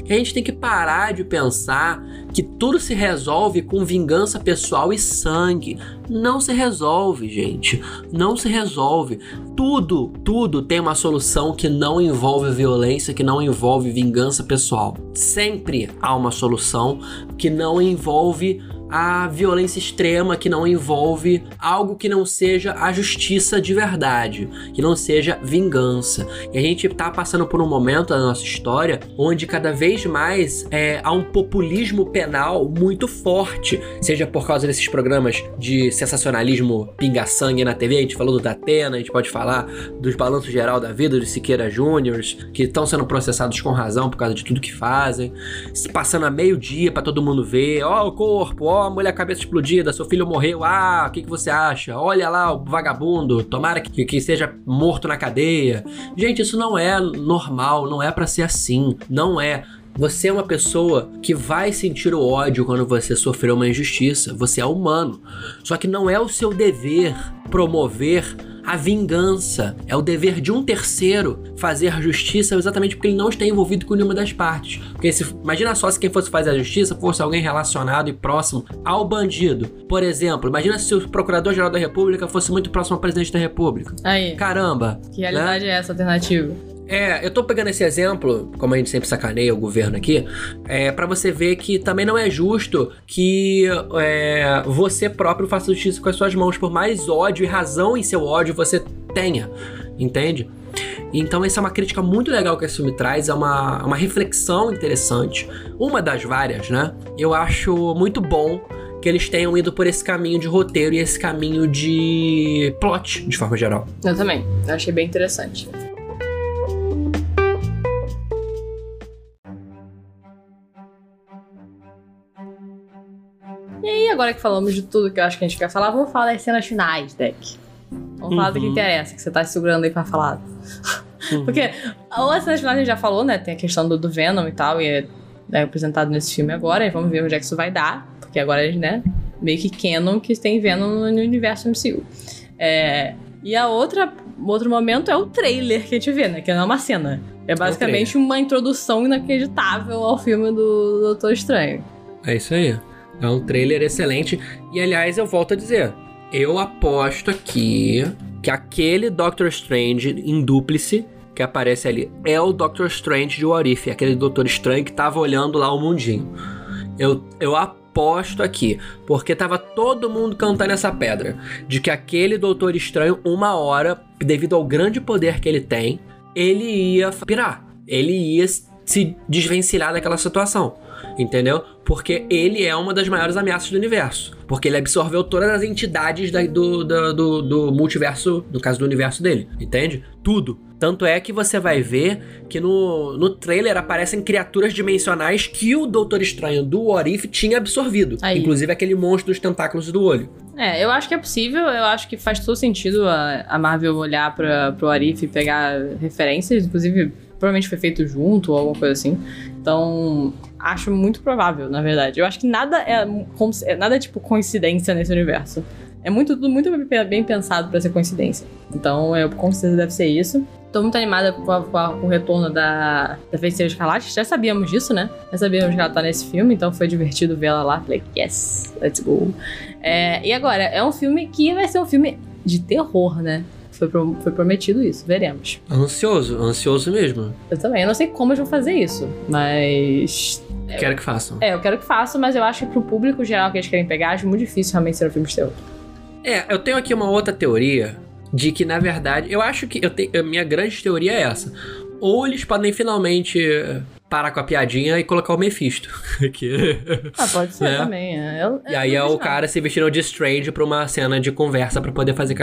Speaker 2: Que a gente tem que parar de pensar que tudo se resolve com vingança pessoal e sangue. Não se resolve, gente. Não se resolve. Tudo, tudo tem uma solução que não envolve violência, que não envolve vingança pessoal. Sempre há uma solução que não envolve a violência extrema, que não envolve algo que não seja a justiça de verdade, que não seja vingança. E a gente tá passando por um momento da nossa história onde cada vez mais é, há um populismo penal muito forte, seja por causa desses programas de sensacionalismo pinga-sangue na TV, a gente falou do Datena, a gente pode falar dos balanços geral da vida dos Siqueira Júniors, que estão sendo processados com razão por causa de tudo que fazem, se passando a meio-dia pra todo mundo ver, ó o corpo, ó a mulher cabeça explodida, seu filho morreu, ah, o que, que você acha? Olha lá o vagabundo, tomara que, que seja morto na cadeia. Gente, isso não é normal, não é pra ser assim, não é. Você é uma pessoa que vai sentir o ódio quando você sofreu uma injustiça. Você é humano. Só que não é o seu dever promover a vingança. É o dever de um terceiro fazer a justiça exatamente porque ele não está envolvido com nenhuma das partes. Porque se, imagina só se quem fosse fazer a justiça fosse alguém relacionado e próximo ao bandido. Por exemplo, imagina se o Procurador-Geral da República fosse muito próximo ao Presidente da República.
Speaker 1: Aí.
Speaker 2: Caramba!
Speaker 1: Que realidade é essa alternativa?
Speaker 2: É, eu tô pegando esse exemplo, como a gente sempre sacaneia o governo aqui, é, para você ver que também não é justo que é, você próprio faça justiça com as suas mãos, por mais ódio e razão em seu ódio você tenha, entende? Então essa é uma crítica muito legal que esse filme traz, é uma, uma reflexão interessante, uma das várias, né? Eu acho muito bom que eles tenham ido por esse caminho de roteiro e esse caminho de plot, de forma geral.
Speaker 1: Eu também. Eu achei bem interessante. E aí, agora que falamos de tudo que eu acho que a gente quer falar, vamos falar das cenas finais, Deck. Vamos falar do que
Speaker 2: Uhum.
Speaker 1: interessa, que você tá segurando aí pra falar. Porque as cenas finais a gente já falou, né? Tem a questão do, do Venom e tal, e é, é apresentado nesse filme agora, e vamos ver onde é que isso vai dar. Porque agora, né? Meio que canon que tem Venom no, no universo MCU. É, e a outra, outro momento é o trailer que a gente vê, né? Que não é uma cena. É basicamente uma introdução inacreditável ao filme do Doutor Estranho.
Speaker 2: É isso aí. É um trailer excelente. E aliás, eu volto a dizer: eu aposto aqui que aquele Doctor Strange em dúplice que aparece ali é o Doctor Strange de What If, aquele Doutor Estranho que tava olhando lá o mundinho. Eu, eu aposto aqui, porque tava todo mundo cantando essa pedra, de que aquele Doutor Estranho, uma hora, devido ao grande poder que ele tem, ele ia pirar. Ele ia se desvencilhar daquela situação. Entendeu? Porque ele é uma das maiores ameaças do universo. Porque ele absorveu todas as entidades da- do, do, do, do multiverso, no caso do universo dele. Entende? Tudo. Tanto é que você vai ver que no, no trailer aparecem criaturas dimensionais que o Doutor Estranho do What If tinha absorvido.
Speaker 1: Aí.
Speaker 2: Inclusive aquele monstro dos tentáculos do olho.
Speaker 1: É, eu acho que é possível, eu acho que faz todo sentido a, a Marvel olhar pra, pro Arif e pegar referências, inclusive provavelmente foi feito junto ou alguma coisa assim. Então, acho muito provável, na verdade. Eu acho que nada é, nada é tipo coincidência nesse universo. É muito, tudo muito bem- pensado pra ser coincidência. Então, eu com certeza deve ser isso. Tô muito animada com, a- com a- com o retorno da, da Feiticeira Escarlate. Já sabíamos disso, né? Já sabíamos que ela tá nesse filme, então foi divertido ver ela lá. Falei, yes, let's go. É, e agora, é um filme que vai ser um filme de terror, né? Foi, pro- foi prometido isso, veremos.
Speaker 2: Ansioso, ansioso mesmo.
Speaker 1: Eu também, eu não sei como eles vão fazer isso, mas.
Speaker 2: Quero que façam.
Speaker 1: É, eu quero que façam, mas eu acho que pro público geral que eles querem pegar, acho muito difícil realmente ser um filme de terror.
Speaker 2: É, eu tenho aqui uma outra teoria de que, na verdade, eu acho que eu a minha grande teoria é essa. Ou eles podem finalmente parar com a piadinha e colocar o Mephisto. que...
Speaker 1: Ah, pode ser
Speaker 2: Né?
Speaker 1: também. é. Eu-
Speaker 2: E aí é o cara se vestindo de Strange pra uma cena de conversa pra poder fazer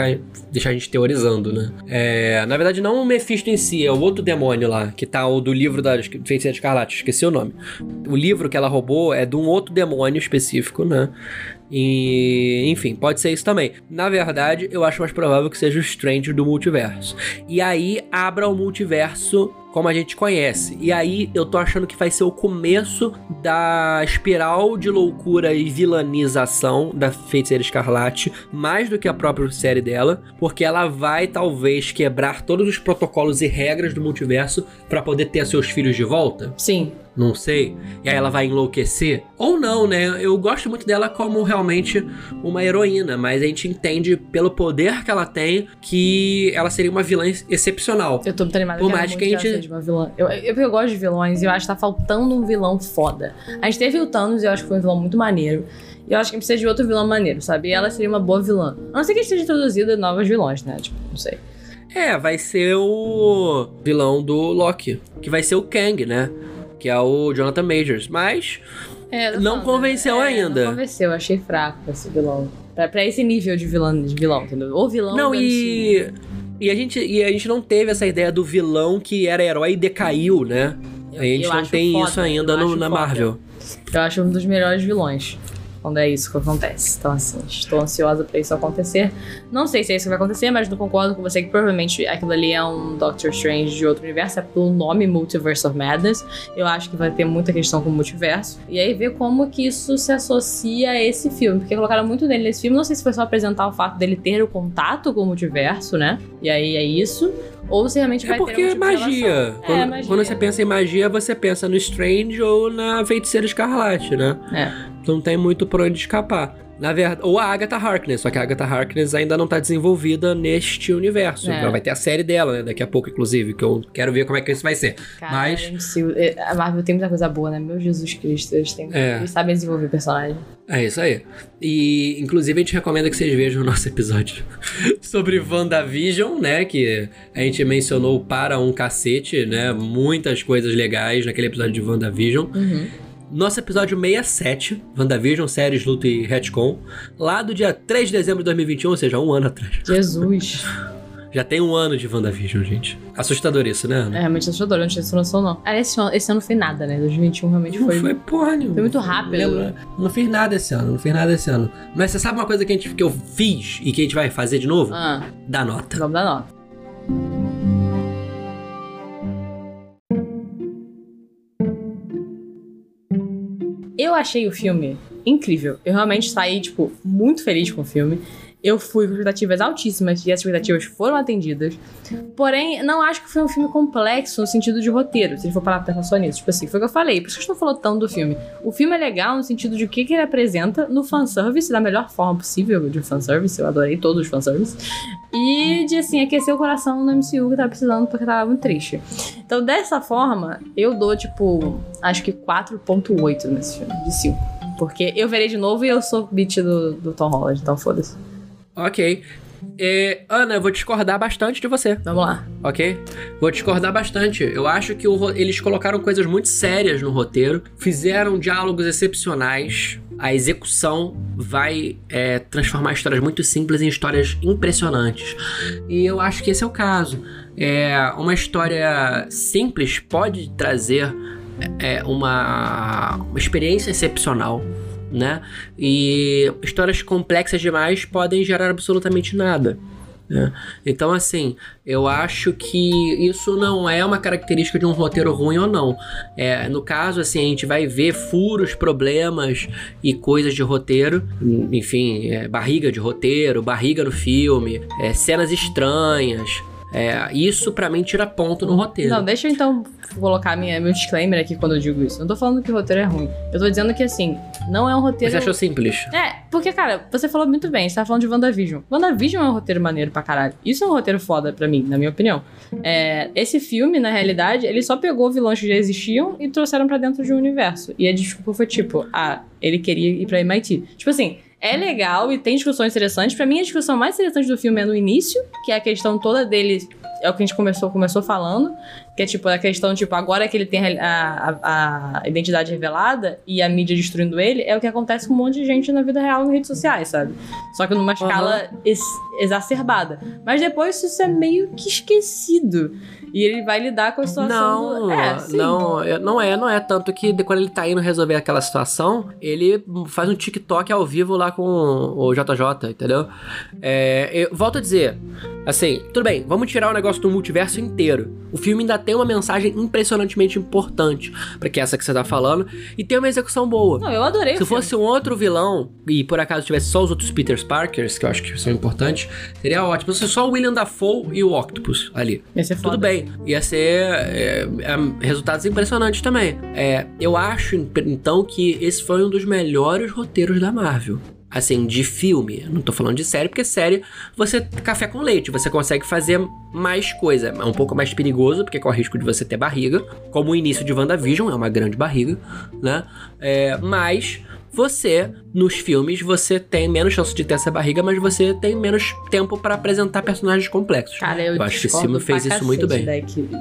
Speaker 2: deixar a gente teorizando, né? É, na verdade, não o Mephisto em si, é o outro demônio lá, que tá o do livro da Feiticeira Escarlate, esqueci o nome. O livro que ela roubou é de um outro demônio específico, né? E, enfim, pode ser isso também. Na verdade, eu acho mais provável que seja o Strange do multiverso. E aí abra o multiverso como a gente conhece. E aí eu tô achando que vai ser o começo da espiral de loucura e vilanização da Feiticeira Escarlate, mais do que a própria série dela, porque ela vai talvez quebrar todos os protocolos e regras do multiverso pra poder ter seus filhos de volta.
Speaker 1: Sim.
Speaker 2: Não sei. E aí ela vai enlouquecer. Ou não, né? Eu gosto muito dela como realmente uma heroína, mas a gente entende pelo poder que ela tem que ela seria uma vilã excepcional.
Speaker 1: Eu tô muito animada.
Speaker 2: Por
Speaker 1: eu
Speaker 2: mais que a gente-
Speaker 1: seja uma vilã. Eu, eu, porque eu gosto de vilões e eu acho que tá faltando um vilão foda. A gente teve o Thanos e eu acho que foi um vilão muito maneiro. E eu acho que precisa de outro vilão maneiro, sabe? E ela seria uma boa vilã. A não ser que esteja introduzida novos vilões, né? Tipo, não sei.
Speaker 2: É, vai ser o vilão do Loki, que vai ser o Kang, né? Que é o Jonathan Majors. Mas
Speaker 1: É,
Speaker 2: Não
Speaker 1: falando,
Speaker 2: convenceu
Speaker 1: é,
Speaker 2: ainda.
Speaker 1: Não convenceu, eu achei fraco esse vilão. Pra, pra esse nível de vilão, de vilão, entendeu? Ou vilão.
Speaker 2: Não, e. E a, gente, e a gente não teve essa ideia do vilão que era herói e decaiu, né? A gente
Speaker 1: Eu
Speaker 2: não tem
Speaker 1: foda,
Speaker 2: isso ainda
Speaker 1: eu
Speaker 2: no- na
Speaker 1: foda.
Speaker 2: Marvel.
Speaker 1: Eu acho um dos melhores vilões. Quando é isso que acontece. Então, assim, estou ansiosa pra isso acontecer. Não sei se é isso que vai acontecer, mas não concordo com você que provavelmente aquilo ali é um Doctor Strange de outro universo. É pelo nome Multiverse of Madness. Eu acho que vai ter muita questão com o multiverso. E aí ver como que isso se associa a esse filme. Porque colocaram muito nele nesse filme. Não sei se foi só apresentar o fato dele ter o contato com o multiverso, né? E aí é isso. Ou se realmente
Speaker 2: É
Speaker 1: vai
Speaker 2: porque
Speaker 1: ter
Speaker 2: é
Speaker 1: algum tipo de
Speaker 2: magia.
Speaker 1: relação.
Speaker 2: Quando,
Speaker 1: é, magia.
Speaker 2: quando você pensa em magia, você pensa no Strange ou na Feiticeira Escarlate, né?
Speaker 1: É.
Speaker 2: Não tem muito por onde escapar. Na verdade, ou a Agatha Harkness, só que a Agatha Harkness ainda não tá desenvolvida neste universo.
Speaker 1: É.
Speaker 2: Ela vai ter a série dela, né? Daqui a pouco, inclusive, que eu quero ver como é que isso vai ser.
Speaker 1: Cara,
Speaker 2: Mas-
Speaker 1: é, a Marvel tem muita coisa boa, né? Meu Jesus Cristo, eles, têm,
Speaker 2: É.
Speaker 1: eles sabem desenvolver personagem.
Speaker 2: É isso aí. E, inclusive, a gente recomenda que vocês vejam o nosso episódio sobre WandaVision, né? Que a gente mencionou para um cacete, né? Muitas coisas legais naquele episódio de WandaVision.
Speaker 1: Uhum.
Speaker 2: Nosso episódio 67, WandaVision, séries, luta e retcon, lá do dia 3 de dezembro de 2021, ou seja, um ano atrás.
Speaker 1: Jesus.
Speaker 2: Já tem um ano de WandaVision, gente. Assustador isso, né?
Speaker 1: é
Speaker 2: Ana?
Speaker 1: realmente assustador, não tinha essa noção, não. Ah, esse ano, esse ano foi nada, né? 2021 realmente
Speaker 2: Não
Speaker 1: foi.
Speaker 2: foi porra nenhuma.
Speaker 1: foi muito rápido,
Speaker 2: Lembra?
Speaker 1: né?
Speaker 2: Não fiz nada esse ano, não fiz nada esse ano. Mas você sabe uma coisa que, a gente, que eu fiz e que a gente vai fazer de novo?
Speaker 1: Ah,
Speaker 2: Dá nota.
Speaker 1: vamos dar nota. Eu achei o filme incrível. Eu realmente saí, tipo, muito feliz com o filme. Eu fui com expectativas altíssimas e as expectativas foram atendidas. Porém, não acho que foi um filme complexo no sentido de roteiro, se a gente for parar pra pensar só nisso. Tipo assim, foi o que eu falei, por isso que a gente não falou tanto do filme. O filme é legal no sentido de o que, que ele apresenta no fanservice, da melhor forma possível de fanservice. Eu adorei todos os fanservice. E de, assim, aquecer o coração no MCU que tava precisando porque tava muito triste. Então, dessa forma, eu dou, tipo, acho que 4.8 nesse filme, de 5. Porque eu verei de novo e eu sou beat do, do Tom Holland, então foda-se.
Speaker 2: Ok. É, Ana, eu vou discordar bastante de você,
Speaker 1: Vamos lá.
Speaker 2: ok? Vou discordar bastante. Eu acho que o eles colocaram coisas muito sérias no roteiro, fizeram diálogos excepcionais. A execução vai é, transformar histórias muito simples em histórias impressionantes. E eu acho que esse é o caso. É, uma história simples pode trazer é, uma, uma experiência excepcional né? E histórias complexas demais podem gerar absolutamente nada. né? Então, assim, eu acho que isso não é uma característica de um roteiro ruim ou não. É, no caso, assim, a gente vai ver furos, problemas e coisas de roteiro, enfim, é, barriga de roteiro, barriga no filme, é, cenas estranhas. É, isso pra mim tira ponto no roteiro.
Speaker 1: Não, deixa eu então colocar minha, meu disclaimer aqui quando eu digo isso. Não tô falando que o roteiro é ruim. Eu tô dizendo que, assim, não é um roteiro.
Speaker 2: Você achou simples?
Speaker 1: É, porque, cara, você falou muito bem, você tava falando de WandaVision. WandaVision é um roteiro maneiro pra caralho. Isso é um roteiro foda pra mim, na minha opinião. É, esse filme, na realidade, ele só pegou vilões que já existiam e trouxeram pra dentro de um universo. E a desculpa foi tipo, ah, ele queria ir pra MIT. Tipo assim, é legal e tem discussões interessantes. Pra mim, a discussão mais interessante do filme é no início, que é a questão toda dele. É o que a gente começou, começou falando. Que é tipo a questão, tipo, agora que ele tem a, a- a identidade revelada e a mídia destruindo ele, é o que acontece com um monte de gente na vida real em redes sociais, sabe? Só que numa escala ex- exacerbada. Mas depois isso é meio que esquecido. E ele vai lidar com a situação
Speaker 2: Não,
Speaker 1: do. É, sim.
Speaker 2: não, é- não é, não é tanto que de- quando ele tá indo resolver aquela situação, ele faz um TikTok ao vivo lá com o JJ, entendeu? É, eu volto a dizer, assim, tudo bem, vamos tirar o negócio do multiverso inteiro. O filme ainda tem uma mensagem impressionantemente importante, pra que é essa que você tá falando, e tem uma execução boa.
Speaker 1: Não, eu adorei
Speaker 2: Se
Speaker 1: o filme.
Speaker 2: fosse um outro vilão, e por acaso tivesse só os outros Peter Parkers, que eu acho que são importantes, seria ótimo. Se fosse só o William Dafoe e o Octopus ali.
Speaker 1: Ia ser
Speaker 2: Tudo
Speaker 1: foda.
Speaker 2: bem, ia ser é, é, resultados impressionantes também. É, eu acho, então, que esse foi um dos melhores roteiros da Marvel. Assim, de filme. Não tô falando de série, porque série você café com leite, você consegue fazer mais coisa. É um pouco mais perigoso, porque corre o risco de você ter barriga. Como o início de WandaVision, é uma grande barriga, né? É, mas você, nos filmes, você tem menos chance de ter essa barriga, mas você tem menos tempo pra apresentar personagens complexos.
Speaker 1: Cara, eu,
Speaker 2: Eu acho que filme fez isso muito bem.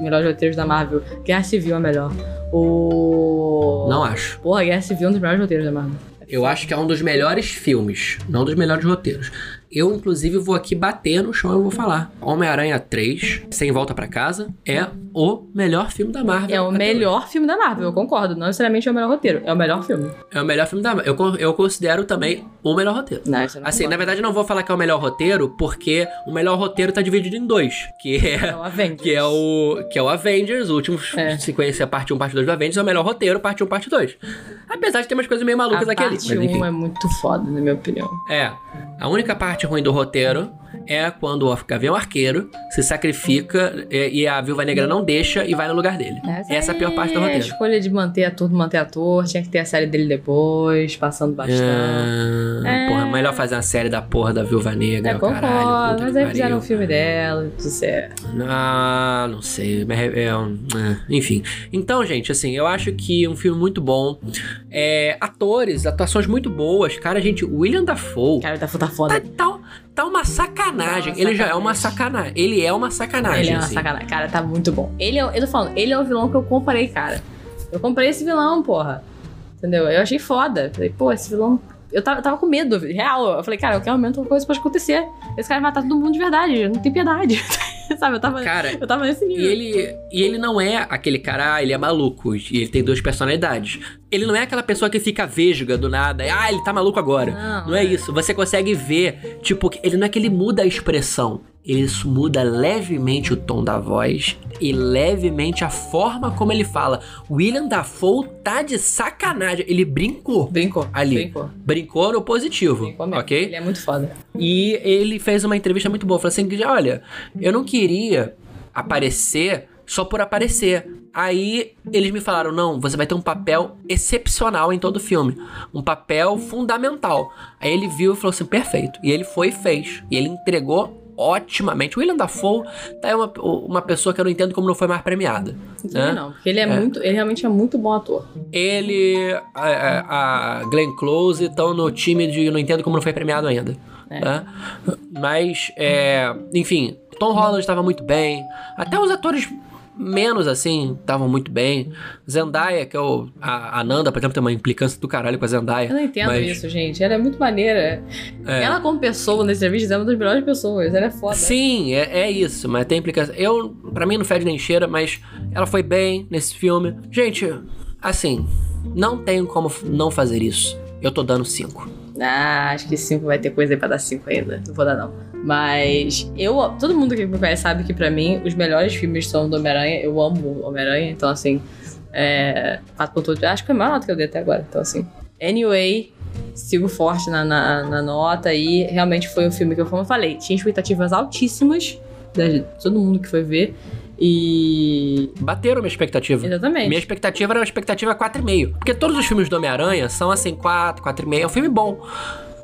Speaker 1: Melhores roteiros da Marvel. Guerra Civil é melhor. O.
Speaker 2: Não acho.
Speaker 1: Porra, Guerra Civil é um dos melhores roteiros da Marvel.
Speaker 2: Eu acho que é um dos melhores filmes, não um dos melhores roteiros. Eu, inclusive, vou aqui bater no chão e vou falar. Homem-Aranha 3, Sem Volta pra Casa, é o melhor filme da Marvel.
Speaker 1: É o melhor filme da Marvel, eu concordo. Não necessariamente é o melhor roteiro, é o melhor filme.
Speaker 2: É o melhor filme da Marvel. Eu, eu considero também o melhor roteiro.
Speaker 1: Não, não
Speaker 2: Assim, na
Speaker 1: concordo.
Speaker 2: verdade, eu não vou falar que é o melhor roteiro, porque o melhor roteiro tá dividido em dois. Que é,
Speaker 1: É o Avengers.
Speaker 2: que é o que é o Avengers, o último
Speaker 1: É.
Speaker 2: sequência parte 1, parte 2 do Avengers, é o melhor roteiro, parte 1, parte 2. Apesar de ter umas coisas meio malucas
Speaker 1: A
Speaker 2: ali.
Speaker 1: parte
Speaker 2: Mas enfim.
Speaker 1: 1 é muito foda, na minha opinião.
Speaker 2: É. A única parte ruim do roteiro é quando o Gavião Arqueiro se sacrifica e, e a Viúva Negra não deixa e vai no lugar dele. Essa, é a pior parte do
Speaker 1: É a
Speaker 2: roteiro.
Speaker 1: escolha de manter ator, manter ator, tinha que ter a série dele depois, passando bastante.
Speaker 2: Ah,
Speaker 1: É.
Speaker 2: Porra, melhor fazer uma série da porra da Viúva Negra.
Speaker 1: É,
Speaker 2: o
Speaker 1: concordo,
Speaker 2: caralho,
Speaker 1: mas aí fizeram
Speaker 2: pariu.
Speaker 1: um filme dela, tudo certo.
Speaker 2: Ah, não sei. mas é- é um- é, enfim. Então, gente, assim, eu acho que é um filme muito bom. É, atores, atuações muito boas. Cara, gente, o William Dafoe.
Speaker 1: Cara, tá, tá foda.
Speaker 2: Tá, tá, tá uma sacanagem.
Speaker 1: Tá uma
Speaker 2: Ele já é uma
Speaker 1: sacanagem.
Speaker 2: sacanagem. Ele é uma sacanagem.
Speaker 1: Ele é uma
Speaker 2: assim.
Speaker 1: sacanagem. Cara, tá muito bom. Ele é, eu tô falando, ele é o vilão que eu comprei, cara. Eu comprei esse vilão, porra. Entendeu? Eu achei foda. Falei, pô, esse vilão. Eu tava, eu tava com medo, real. Eu falei, cara, a qualquer momento alguma coisa pode acontecer. Esse cara vai matar todo mundo de verdade. Não tem piedade. Sabe? Eu tava,
Speaker 2: Cara,
Speaker 1: eu tava nesse
Speaker 2: E
Speaker 1: nível.
Speaker 2: ele, e ele não é aquele cara, ah, ele é maluco, e ele tem duas personalidades. Ele não é aquela pessoa que fica vesga do nada, ah, ele tá maluco agora.
Speaker 1: Não,
Speaker 2: Não é
Speaker 1: é.
Speaker 2: isso. Você consegue ver, tipo, ele não é que ele muda a expressão. Ele muda levemente o tom da voz e levemente a forma como ele fala. William Dafoe tá de sacanagem. Ele brincou.
Speaker 1: Brincou.
Speaker 2: Ali.
Speaker 1: Brincou.
Speaker 2: Brincou no positivo,
Speaker 1: Brincou mesmo.
Speaker 2: ok?
Speaker 1: Ele é muito foda.
Speaker 2: E ele fez uma entrevista muito boa. Falou assim: olha, eu não queria aparecer só por aparecer. Aí eles me falaram: não, você vai ter um papel excepcional em todo o filme. Um papel fundamental. Aí ele viu e falou assim: perfeito. E ele foi e fez. E ele entregou otimamente. O William Dafoe tá é uma, uma pessoa que eu não entendo como não foi mais premiada.
Speaker 1: Né? Não, porque ele é, é, muito. Ele realmente é muito bom ator.
Speaker 2: Ele, a, a Glenn Close estão no time de. Não entendo como não foi premiado ainda. É. Né? Mas, é, enfim, Tom Holland estava muito bem. Até os atores menos assim, estavam muito bem. Zendaya, que é o. A, a, Nanda, por exemplo, tem uma implicância do caralho com a Zendaya.
Speaker 1: Eu não entendo mas... isso, gente. Ela é muito maneira. É. Ela, como pessoa nesse serviço, é uma das melhores pessoas. Ela é foda.
Speaker 2: Sim, é, é isso, mas tem implicância. Eu, pra mim, não fede nem cheira, mas ela foi bem nesse filme. Gente, assim, não tenho como não fazer isso. Eu tô dando 5.
Speaker 1: Ah, acho que 5 vai ter coisa aí pra dar 5 ainda. Não vou dar, não. Mas eu. Todo mundo que me conhece sabe que pra mim os melhores filmes são do Homem-Aranha. Eu amo Homem-Aranha, então assim. É. 4.8, acho que foi a maior nota que eu dei até agora. Então assim. Anyway, sigo forte na, na, na, nota e realmente foi um filme que eu, como eu falei, tinha expectativas altíssimas de todo mundo que foi ver. E.
Speaker 2: Bateram minha expectativa.
Speaker 1: Exatamente.
Speaker 2: Minha expectativa era uma expectativa 4,5. Porque todos os filmes do Homem-Aranha são assim, 4, 4,5. É um filme bom.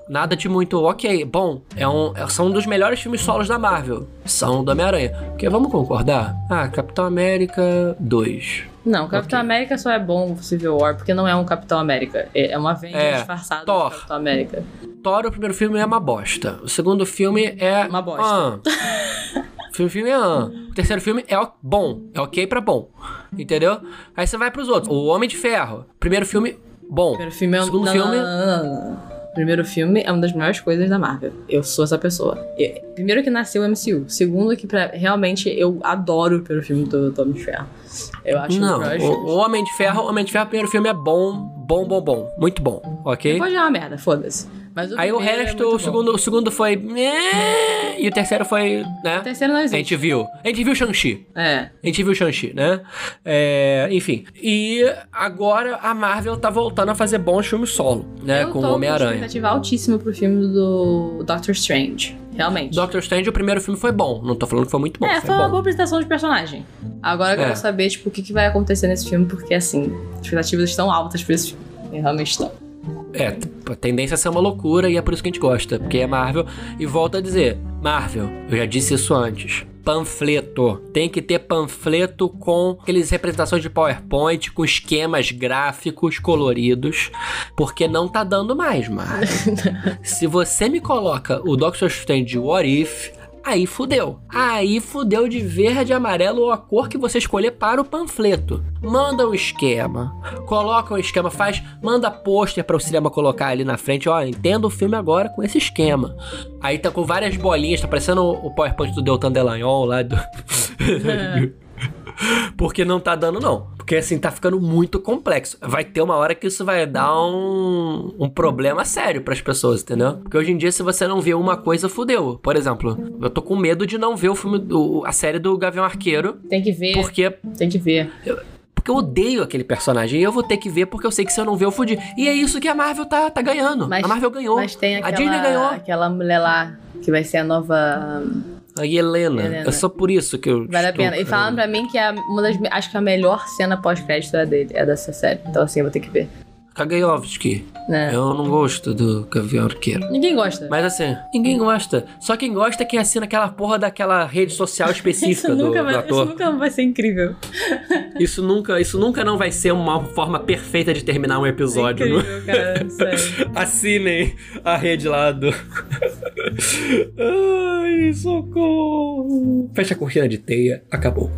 Speaker 2: Nada de muito, ok, bom, é um, é, são um dos melhores filmes solos da Marvel. São do Homem-Aranha. Porque vamos concordar? Ah, Capitão América 2.
Speaker 1: Não, Capitão okay. América só é bom Civil War, porque não é um Capitão América. É, é uma Avenger é, disfarçada
Speaker 2: Thor.
Speaker 1: Capitão América.
Speaker 2: Thor, o primeiro filme é uma bosta. O segundo filme é.
Speaker 1: Uma bosta.
Speaker 2: Ah. O filme é. O terceiro filme é bom. É ok pra bom. Entendeu? Aí você vai pros outros. O Homem de Ferro. Primeiro filme, bom.
Speaker 1: Primeiro filme é
Speaker 2: um. Segundo
Speaker 1: não,
Speaker 2: filme.
Speaker 1: Não, não, Primeiro filme é uma das melhores coisas da Marvel. Eu sou essa pessoa. Eu, primeiro que nasceu o MCU. Segundo que pra, realmente eu adoro o primeiro filme do, do Homem de Ferro. Eu acho
Speaker 2: Não, o, o Homem de Ferro, o Homem de Ferro, o primeiro filme é bom, bom, bom, bom. Muito bom, ok?
Speaker 1: Depois já é uma merda, foda-se.
Speaker 2: Mas o Aí o é resto, é o, segundo, o segundo foi. E o terceiro foi. Né?
Speaker 1: O terceiro não existe.
Speaker 2: A gente viu. A gente viu Shang-Chi.
Speaker 1: É.
Speaker 2: A gente viu Shang-Chi, né? É, enfim. E agora a Marvel tá voltando a fazer bons filmes solo, né?
Speaker 1: Eu
Speaker 2: com o Homem-Aranha.
Speaker 1: Eu expectativa altíssima pro filme do Doctor Strange. Realmente.
Speaker 2: Doctor Strange, o primeiro filme foi bom. Não tô falando que foi muito bom.
Speaker 1: É,
Speaker 2: foi,
Speaker 1: foi
Speaker 2: uma
Speaker 1: boa apresentação de personagem. Agora eu quero é. saber, tipo, o que, que vai acontecer nesse filme, porque, assim, as expectativas estão altas pra esse filme. E realmente estão.
Speaker 2: É, a tendência é ser uma loucura e é por isso que a gente gosta, porque é Marvel. E volto a dizer, Marvel, eu já disse isso antes. Panfleto. Tem que ter panfleto com aqueles representações de PowerPoint, com esquemas gráficos coloridos, porque não tá dando mais, Marvel. Se você me coloca o Doctor Strange What If, aí fudeu. Aí fudeu de verde, amarelo ou a cor que você escolher para o panfleto. Manda um esquema, coloca um esquema, faz, manda pôster para o cinema colocar ali na frente, ó, entenda o filme agora com esse esquema. Aí tá com várias bolinhas, tá parecendo o PowerPoint do Deltan Delagnol lá do... Porque não tá dando, não. Porque assim, tá ficando muito complexo. Vai ter uma hora que isso vai dar um, um problema sério para as pessoas, entendeu? Porque hoje em dia, se você não vê uma coisa, fudeu. Por exemplo, eu tô com medo de não ver o filme, o, a série do Gavião Arqueiro.
Speaker 1: Tem que ver.
Speaker 2: Porque.
Speaker 1: Tem que ver.
Speaker 2: Eu, porque eu odeio aquele personagem. E eu vou ter que ver porque eu sei que se eu não ver, eu fudi. E é isso que a Marvel tá, tá ganhando. Mas, a Marvel ganhou.
Speaker 1: Mas tem aquela,
Speaker 2: a Disney ganhou.
Speaker 1: aquela mulher lá que vai ser a nova
Speaker 2: a Helena. Helena. É só por isso que eu.
Speaker 1: Vale a pena. E falando pra mim que é uma das. Acho que a melhor cena pós-crédito é dele, é dessa série. Então assim, eu vou ter que ver.
Speaker 2: Kagayovski. É. Eu não gosto do Gavião Arqueiro.
Speaker 1: Ninguém gosta.
Speaker 2: Mas assim, ninguém gosta. Só quem gosta é quem assina aquela porra daquela rede social específica isso do,
Speaker 1: vai,
Speaker 2: do ator.
Speaker 1: Isso nunca vai ser incrível.
Speaker 2: Isso nunca, isso nunca não vai ser uma forma perfeita de terminar um episódio.
Speaker 1: É incrível, cara, sério.
Speaker 2: Assinem a rede lá do... Ai, socorro. Fecha a cortina de teia. Acabou.